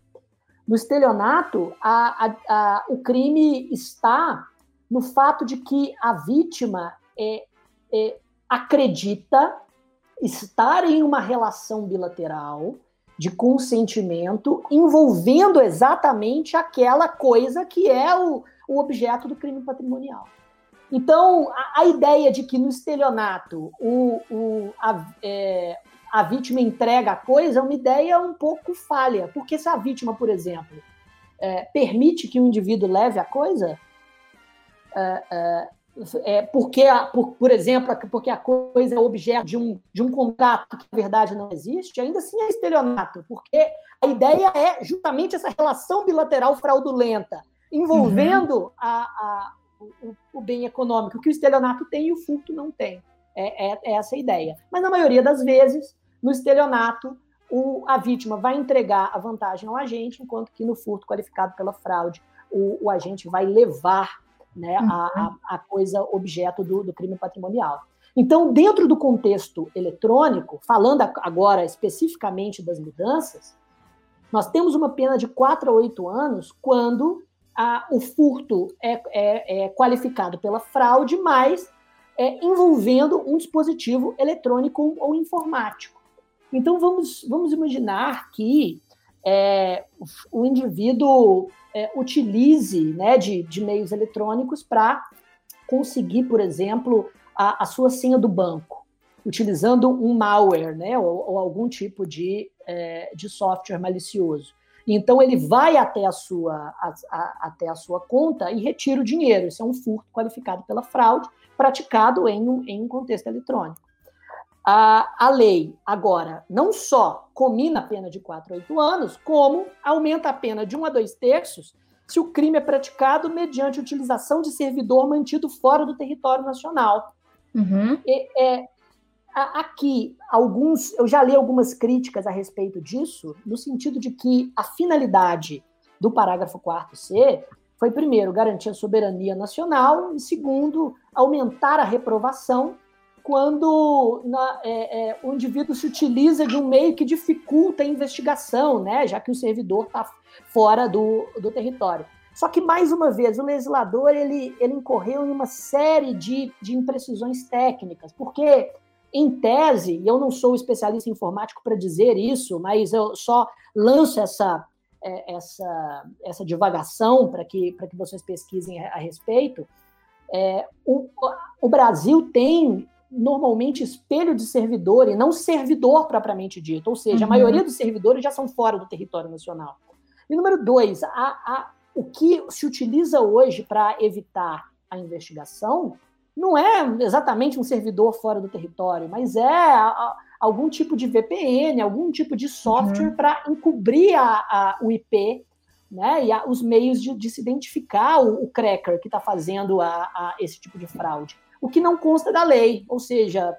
No estelionato, a, a, a, o crime está no fato de que a vítima é, é, acredita estar em uma relação bilateral de consentimento envolvendo exatamente aquela coisa que é o, o objeto do crime patrimonial. Então, a, a ideia de que no estelionato o, o, a, é, a vítima entrega a coisa é uma ideia um pouco falha, porque se a vítima, por exemplo, é, permite que o indivíduo leve a coisa, é, é porque, a, por, por exemplo, porque a coisa é objeto de um, de um contrato que, na verdade, não existe, ainda assim é estelionato, porque a ideia é justamente essa relação bilateral fraudulenta, envolvendo uhum. a, a, o, o, bem econômico, que o estelionato tem e o furto não tem. É, é, é essa a ideia. Mas, na maioria das vezes, no estelionato, o, a vítima vai entregar a vantagem ao agente, enquanto que no furto qualificado pela fraude, o, o agente vai levar né, uhum. a, a, coisa objeto do, do crime patrimonial. Então, dentro do contexto eletrônico, falando agora especificamente das mudanças, nós temos uma pena de 4 a 8 anos quando a, o furto é, é, é, qualificado pela fraude, mas é, envolvendo um dispositivo eletrônico ou informático. Então, vamos, vamos imaginar que é, o indivíduo é, utilize né, de, de meios eletrônicos para conseguir, por exemplo, a, a, sua senha do banco, utilizando um malware né, ou, ou algum tipo de, é, de software malicioso. Então ele vai até a sua a, a, até a sua conta e retira o dinheiro. Isso é um furto qualificado pela fraude, praticado em um, em um contexto eletrônico. A, a lei, agora, não só comina a pena de 4 a 8 anos, como aumenta a pena de 1 a 2 terços se o crime é praticado mediante utilização de servidor mantido fora do território nacional. Uhum. E, é, aqui, alguns, eu já li algumas críticas a respeito disso, no sentido de que a finalidade do parágrafo 4C foi, primeiro, garantir a soberania nacional, e, segundo, aumentar a reprovação quando na, é, é, o indivíduo se utiliza de um meio que dificulta a investigação, né, já que o servidor está fora do, do território. Só que, mais uma vez, o legislador ele, ele incorreu em uma série de, de imprecisões técnicas, porque, em tese, e eu não sou especialista informático para dizer isso, mas eu só lanço essa, é, essa, essa divagação para que, que vocês pesquisem a, respeito, é, o, o Brasil tem normalmente espelho de servidor e não servidor propriamente dito, ou seja, uhum. a maioria dos servidores já são fora do território nacional. E número dois, a, a, o que se utiliza hoje para evitar a investigação não é exatamente um servidor fora do território, mas é a, algum tipo de VPN, algum tipo de software uhum. para encobrir a, o IP né, e os meios de, de, se identificar o, o cracker que está fazendo esse tipo de fraude o que não consta da lei. Ou seja,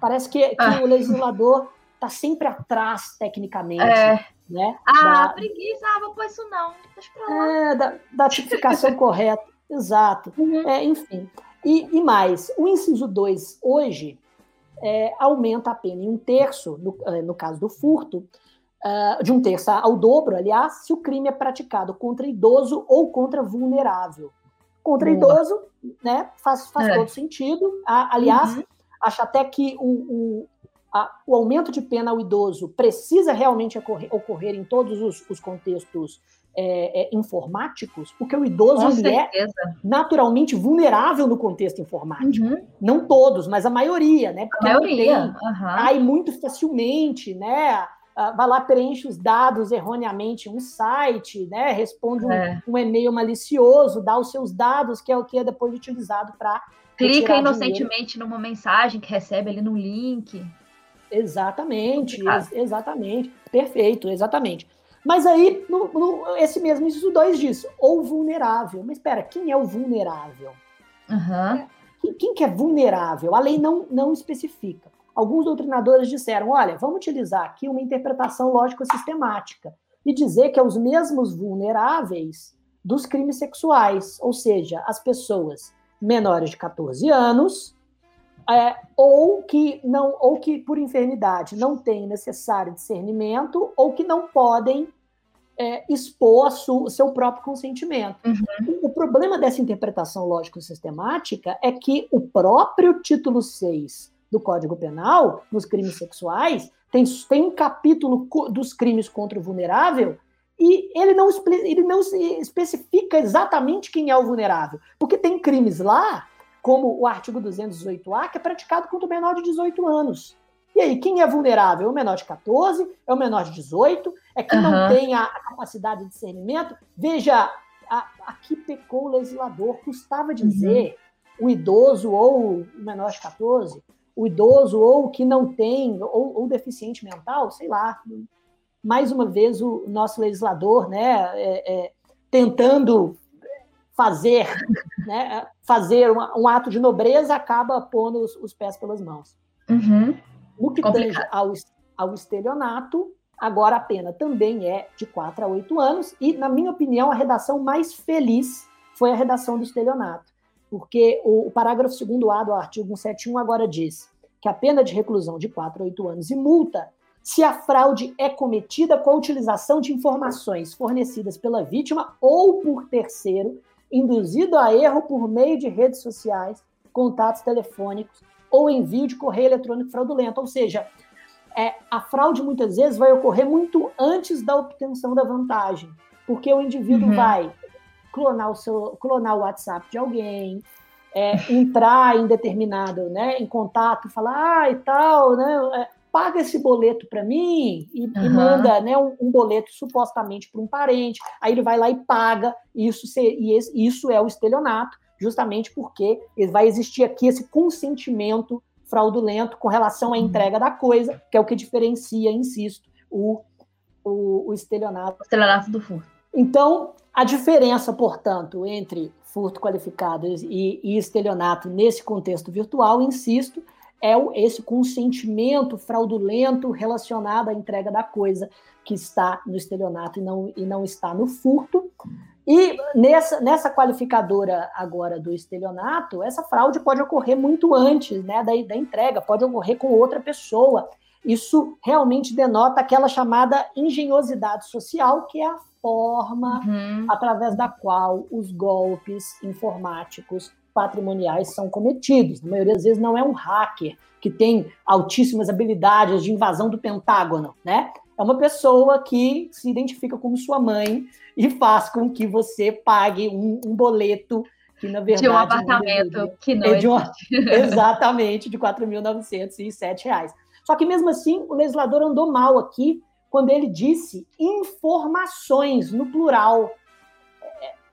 parece que, que ah. o legislador está sempre atrás, tecnicamente. É. Né, ah, da, preguiça, ah, vou pôr isso não. Deixa pra lá. É, da, da tipificação correta. Exato. Uhum. É, enfim. E, e, mais, o inciso 2 hoje é, aumenta a pena em um terço, no, é, no caso do furto, uh, de um terço ao dobro, aliás, se o crime é praticado contra idoso ou contra vulnerável. Contra Boa. idoso, né? Faz, faz é. todo sentido. aliás, uhum. acho até que o, o, a, o, aumento de pena ao idoso precisa realmente ocorrer, ocorrer em todos os, os contextos é, é, informáticos, porque o idoso é naturalmente vulnerável no contexto informático. Uhum. Não todos, mas a maioria, né? Porque a maioria. Tem, uhum. cai muito facilmente, né? Ah, vai lá, preenche os dados erroneamente em um site, né? responde um, é. um, e-mail malicioso, dá os seus dados, que é o que é depois utilizado para. Clica inocentemente dinheiro. numa mensagem que recebe ali no link. Exatamente, ex exatamente. Perfeito, exatamente. Mas aí, no, no, esse mesmo inciso 2 diz, ou vulnerável. Mas espera, quem é o vulnerável? Uhum. Quem, quem que é vulnerável? A lei não, não especifica alguns doutrinadores disseram: olha, vamos utilizar aqui uma interpretação lógico-sistemática e dizer que é os mesmos vulneráveis dos crimes sexuais, ou seja, as pessoas menores de 14 anos, é, ou que não, ou que por enfermidade não têm necessário discernimento, ou que não podem é, expor o seu próprio consentimento. Uhum. O, o problema dessa interpretação lógico-sistemática é que o próprio título 6 do Código Penal, nos crimes sexuais, tem, tem um capítulo dos crimes contra o vulnerável e ele não, ele não especifica exatamente quem é o vulnerável, porque tem crimes lá, como o artigo 218A, que é praticado contra o menor de 18 anos. E aí, quem é vulnerável? É o menor de 14? É o menor de 18? É quem uhum. não tem a, a, capacidade de discernimento? Veja, a, aqui pecou o legislador, custava dizer uhum. o idoso ou o menor de 14? O idoso ou que não tem, ou, ou, deficiente mental, sei lá. Mais uma vez, o nosso legislador né, é, é, tentando fazer, né, fazer um, um, ato de nobreza, acaba pondo os, os pés pelas mãos. Uhum. No que tange ao, ao estelionato, agora a pena também é de 4 a 8 anos, e, na minha opinião, a redação mais feliz foi a redação do estelionato porque o, o parágrafo 2A do artigo 171 agora diz que a pena de reclusão de 4 a 8 anos e multa se a fraude é cometida com a utilização de informações fornecidas pela vítima ou por terceiro, induzido a erro por meio de redes sociais, contatos telefônicos ou envio de correio eletrônico fraudulento. Ou seja, é, a fraude muitas vezes vai ocorrer muito antes da obtenção da vantagem, porque o indivíduo uhum. vai clonar o, seu, clonar o WhatsApp de alguém, é, entrar em determinado, né, em contato, falar, ah, e tal, né, é, paga esse boleto para mim e, uhum. e, manda, né, um, um boleto supostamente para um parente, aí ele vai lá e paga, isso, ser, e esse, isso é o estelionato, justamente porque vai existir aqui esse consentimento fraudulento com relação à uhum. entrega da coisa, que é o que diferencia, insisto, o, o, o estelionato. O estelionato do furto. Então, a diferença, portanto, entre furto qualificado e, e estelionato nesse contexto virtual, insisto, é esse consentimento fraudulento relacionado à entrega da coisa que está no estelionato e não, e não está no furto. E nessa, nessa qualificadora agora do estelionato, essa fraude pode ocorrer muito antes né, da, da entrega, pode ocorrer com outra pessoa. Isso realmente denota aquela chamada engenhosidade social, que é a forma uhum. através da qual os golpes informáticos patrimoniais são cometidos. Na maioria das vezes não é um hacker que tem altíssimas habilidades de invasão do Pentágono, né? É uma pessoa que se identifica como sua mãe e faz com que você pague um, um boleto que na verdade de um apartamento que não é de uma, exatamente de R$ 4.907 só que mesmo assim o legislador andou mal aqui quando ele disse informações no plural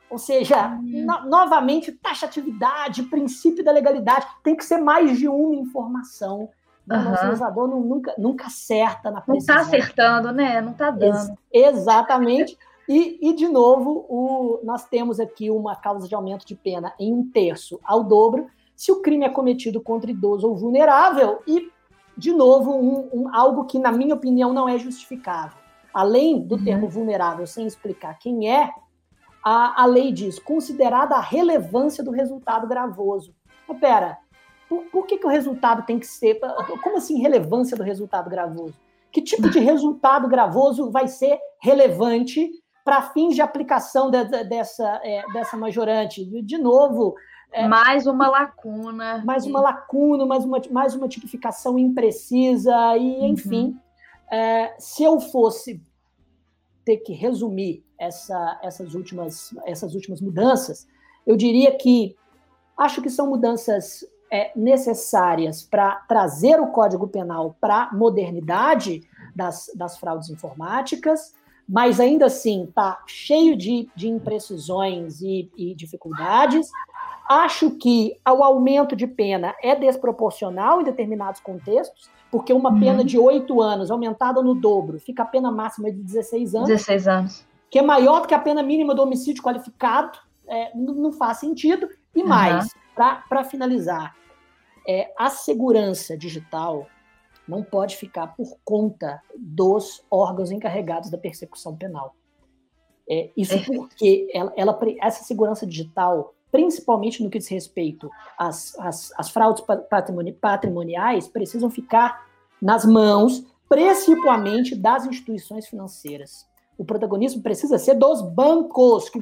ou seja, uhum. no, novamente, taxatividade, princípio da legalidade, tem que ser mais de uma informação. Uhum. O legislador não, nunca, nunca acerta na precisão. Não está acertando, né? Não está dando. Ex exatamente. E, e, de novo, o, nós temos aqui uma causa de aumento de pena em um terço ao dobro, se o crime é cometido contra idoso ou vulnerável, e, de novo, um, um, algo que, na minha opinião, não é justificável. Além do uhum. termo vulnerável, sem explicar quem é, a, a lei diz, considerada a relevância do resultado gravoso. Mas pera, por, por que, que o resultado tem que ser. Como assim relevância do resultado gravoso? Que tipo de resultado gravoso vai ser relevante para fins de aplicação de, de, dessa, é, dessa majorante? De novo. É, mais uma lacuna. Mais uma lacuna, mais uma, mais uma tipificação imprecisa, e uhum. enfim. Uhum. É, se eu fosse ter que resumir essa, essas, últimas, essas últimas mudanças, eu diria que acho que são mudanças é, necessárias para trazer o Código Penal para a modernidade das, das fraudes informáticas, mas ainda assim está cheio de, de imprecisões e, e dificuldades. Acho que o aumento de pena é desproporcional em determinados contextos, porque uma uhum. pena de oito anos aumentada no dobro fica a pena máxima de 16 anos. 16 anos que é maior do que a pena mínima do homicídio qualificado, é, não, faz sentido. E uhum. mais, para finalizar, é, a segurança digital não pode ficar por conta dos órgãos encarregados da persecução penal. É, isso porque ela, ela, essa segurança digital, principalmente no que diz respeito às, às, às fraudes patrimoni, patrimoniais, precisam ficar nas mãos, principalmente das instituições financeiras o protagonismo precisa ser dos bancos, que,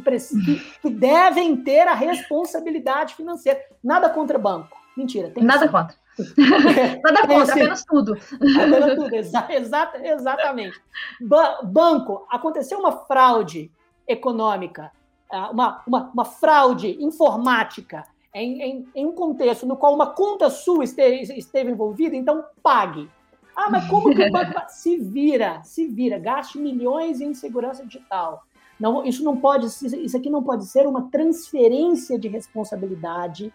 que, devem ter a responsabilidade financeira. Nada contra banco. Mentira. Nada contra. Nada contra, apenas tudo. Apenas tudo, exa exa exatamente. Ba banco, aconteceu uma fraude econômica, ah, uma, uma, uma fraude informática em, em, em, um contexto no qual uma conta sua esteve, esteve envolvida, então pague. Ah, mas como que o banco se vira, se vira, gaste milhões em segurança digital. Não, isso não pode, isso aqui não pode ser uma transferência de responsabilidade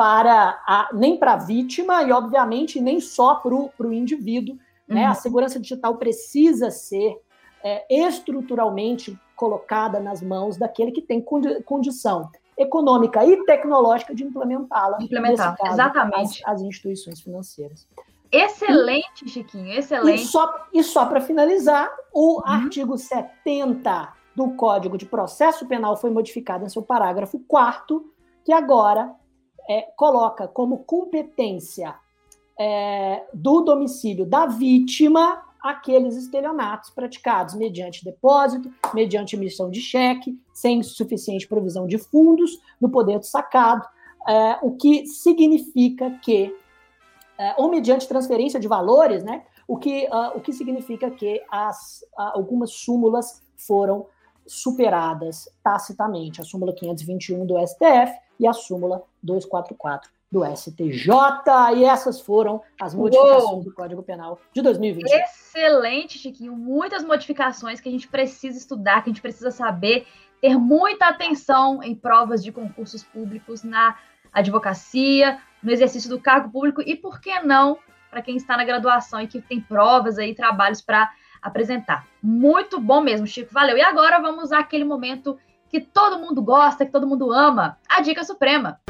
para a, nem para a vítima e, obviamente, nem só para o indivíduo. Uhum. Né? A segurança digital precisa ser é, estruturalmente colocada nas mãos daquele que tem condi condição econômica e tecnológica de implementá-la. Implementar, caso, exatamente. As, as instituições financeiras. Excelente, Chiquinho, excelente. E só, e só para finalizar, o uhum. artigo 70 do Código de Processo Penal foi modificado em seu parágrafo 4 que agora é, coloca como competência é, do domicílio da vítima aqueles estelionatos praticados mediante depósito, mediante emissão de cheque, sem suficiente provisão de fundos no poder do sacado, é, o que significa que é, ou mediante transferência de valores, né? O que, uh, o que significa que as, uh, algumas súmulas foram superadas tacitamente. A súmula 521 do STF e a súmula 244 do STJ. E essas foram as modificações Uou. do Código Penal de 2020. Excelente, Chiquinho. Muitas modificações que a gente precisa estudar, que a gente precisa saber, ter muita atenção em provas de concursos públicos na advocacia, no exercício do cargo público e, por que não, para quem está na graduação e que tem provas aí, trabalhos para apresentar. Muito bom mesmo, Chico. Valeu. E agora vamos àquele momento que todo mundo gosta, que todo mundo ama. A dica suprema.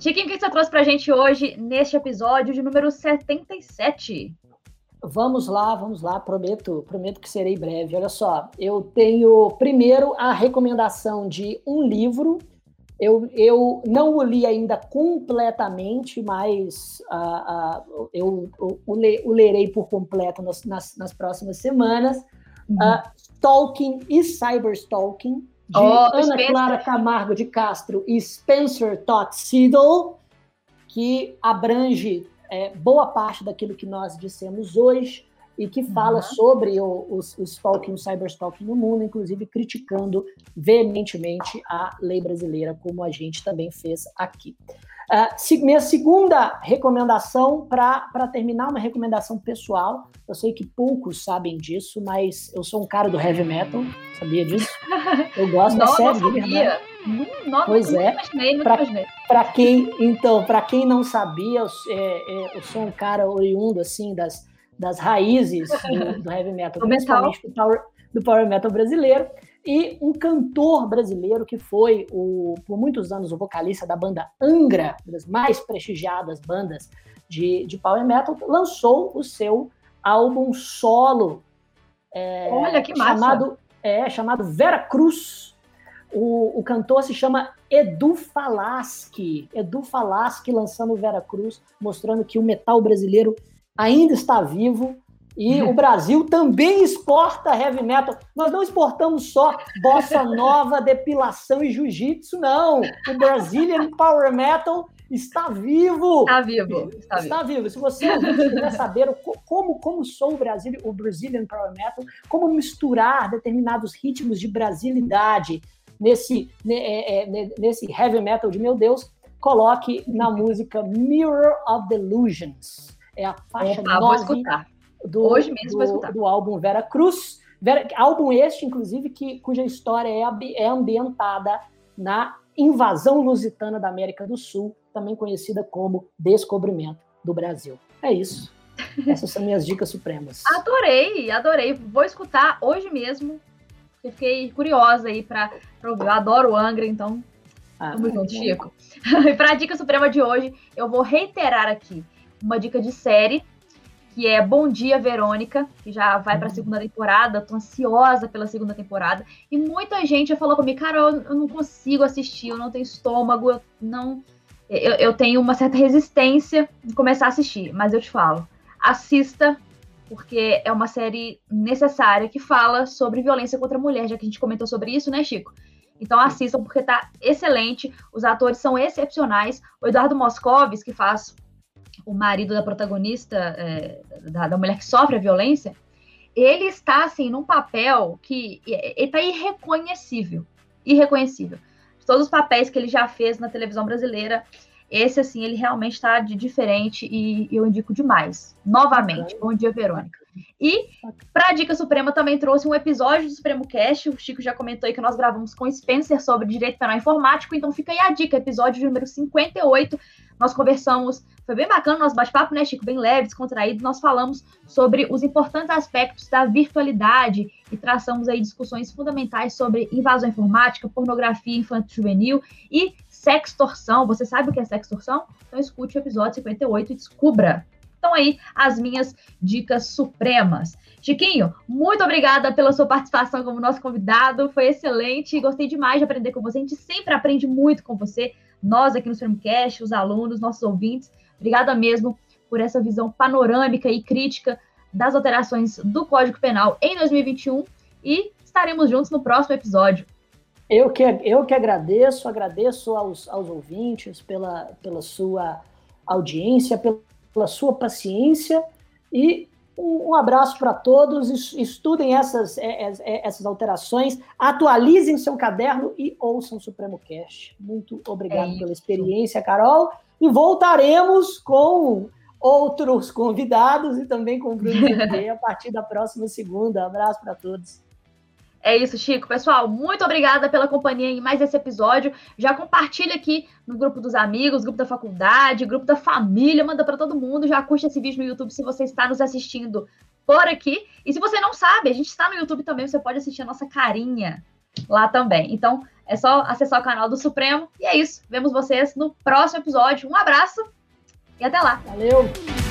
Chiquinho, o que você trouxe pra gente hoje neste episódio de número 77? Vamos lá, vamos lá, prometo, prometo que serei breve. Olha só, eu tenho primeiro a recomendação de um livro eu, eu não o li ainda completamente, mas uh, uh, eu o, o, o, lerei por completo nas, nas, nas próximas semanas. Uhum. Uh, Stalking e Cyberstalking, de oh, Ana Spencer. Clara Camargo de Castro e Spencer Todd Siddle, que abrange é, boa parte daquilo que nós dissemos hoje e que fala uhum. sobre o, o, o stalking, o cyberstalking no mundo, inclusive criticando veementemente a lei brasileira, como a gente também fez aqui. Uh, minha segunda recomendação, para terminar, uma recomendação pessoal. Eu sei que poucos sabem disso, mas eu sou um cara do heavy metal, sabia disso? Eu gosto da série, não sabia. Não, pois é. Para quem, então, para quem não sabia, eu, é, é, eu, sou um cara oriundo assim das, das raízes do, do heavy metal, principalmente do power, do power metal brasileiro e um cantor brasileiro que foi, o, por muitos anos, o vocalista da banda Angra, uma das mais prestigiadas bandas de, de power metal, lançou o seu álbum solo. É, Olha que massa! Chamado, é, chamado Vera Cruz. O, o cantor se chama Edu Falaschi. Edu Falaschi lançando Vera Cruz, mostrando que o metal brasileiro ainda está vivo, e o Brasil também exporta heavy metal. Nós não exportamos só bossa nova, depilação e jiu-jitsu, não. O Brazilian Power Metal está vivo. Está vivo. Está, está vivo. vivo. Se você quiser saber como, como sou o, Brasil, o Brazilian Power Metal, como misturar determinados ritmos de brasilidade nesse, é, é, nesse heavy metal de meu Deus, coloque na música Mirror of Delusions. É a faixa Opa, 9 do, Hoje mesmo do, do álbum Vera Cruz. Vera, álbum este, inclusive, que, cuja história é, é ambientada na invasão lusitana da América do Sul, também conhecida como descobrimento do Brasil. É isso. Essas são minhas dicas supremas. Adorei, adorei. Vou escutar hoje mesmo. Eu fiquei curiosa aí para. Eu adoro o Angra, então. Ah, Tamo junto, Chico. e para a dica suprema de hoje, eu vou reiterar aqui uma dica de série que é Bom Dia Verônica, que já vai para a segunda temporada, tô ansiosa pela segunda temporada. E muita gente já falou comigo, cara, eu, eu não consigo assistir, eu não tenho estômago, eu não. Eu, eu tenho uma certa resistência de começar a assistir, mas eu te falo, assista, porque é uma série necessária que fala sobre violência contra a mulher, já que a gente comentou sobre isso, né, Chico? Então assistam, porque tá excelente, os atores são excepcionais. O Eduardo Moscovis, que faz o marido da protagonista, é, da, da, mulher que sofre a violência, ele está, assim, num papel que ele está irreconhecível. Irreconhecível. Todos os papéis que ele já fez na televisão brasileira, esse, assim, ele realmente está de diferente e eu indico demais. Novamente, bom dia, Verônica. E, para a Dica Suprema, também trouxe um episódio do Supremo Cast. O Chico já comentou aí que nós gravamos com Spencer sobre direito penal informático. Então, fica aí a dica, episódio número 58. Nós conversamos, foi bem bacana o nosso bate-papo, né, Chico? Bem leve, descontraído. Nós falamos sobre os importantes aspectos da virtualidade e traçamos aí discussões fundamentais sobre invasão informática, pornografia infanto-juvenil e sextorção. Você sabe o que é sextorção? Então escute o episódio 58 e descubra. Então aí as minhas dicas supremas. Chiquinho, muito obrigada pela sua participação como nosso convidado. Foi excelente. Gostei demais de aprender com você. A gente sempre aprende muito com você nós aqui no Streamcast, os alunos, nossos ouvintes. Obrigada mesmo por essa visão panorâmica e crítica das alterações do Código Penal em 2021 e estaremos juntos no próximo episódio. Eu que, eu que agradeço, agradeço aos, aos ouvintes pela, pela sua audiência, pela, pela sua paciência e um, abraço para todos. Estudem essas, é, é, é, essas alterações, atualizem seu caderno e ouçam o Supremo Cast. Muito obrigado é pela experiência, Carol. E voltaremos com outros convidados e também com o Bruno a partir da próxima segunda. Abraço para todos. É isso, Chico. Pessoal, muito obrigada pela companhia em mais esse episódio. Já compartilha aqui no grupo dos amigos, grupo da faculdade, grupo da família, manda para todo mundo. Já curte esse vídeo no YouTube se você está nos assistindo por aqui. E se você não sabe, a gente está no YouTube também, você pode assistir a nossa carinha lá também. Então, É só acessar o canal do Supremo. E é isso. Vemos vocês no próximo episódio. Um abraço e até lá. Valeu!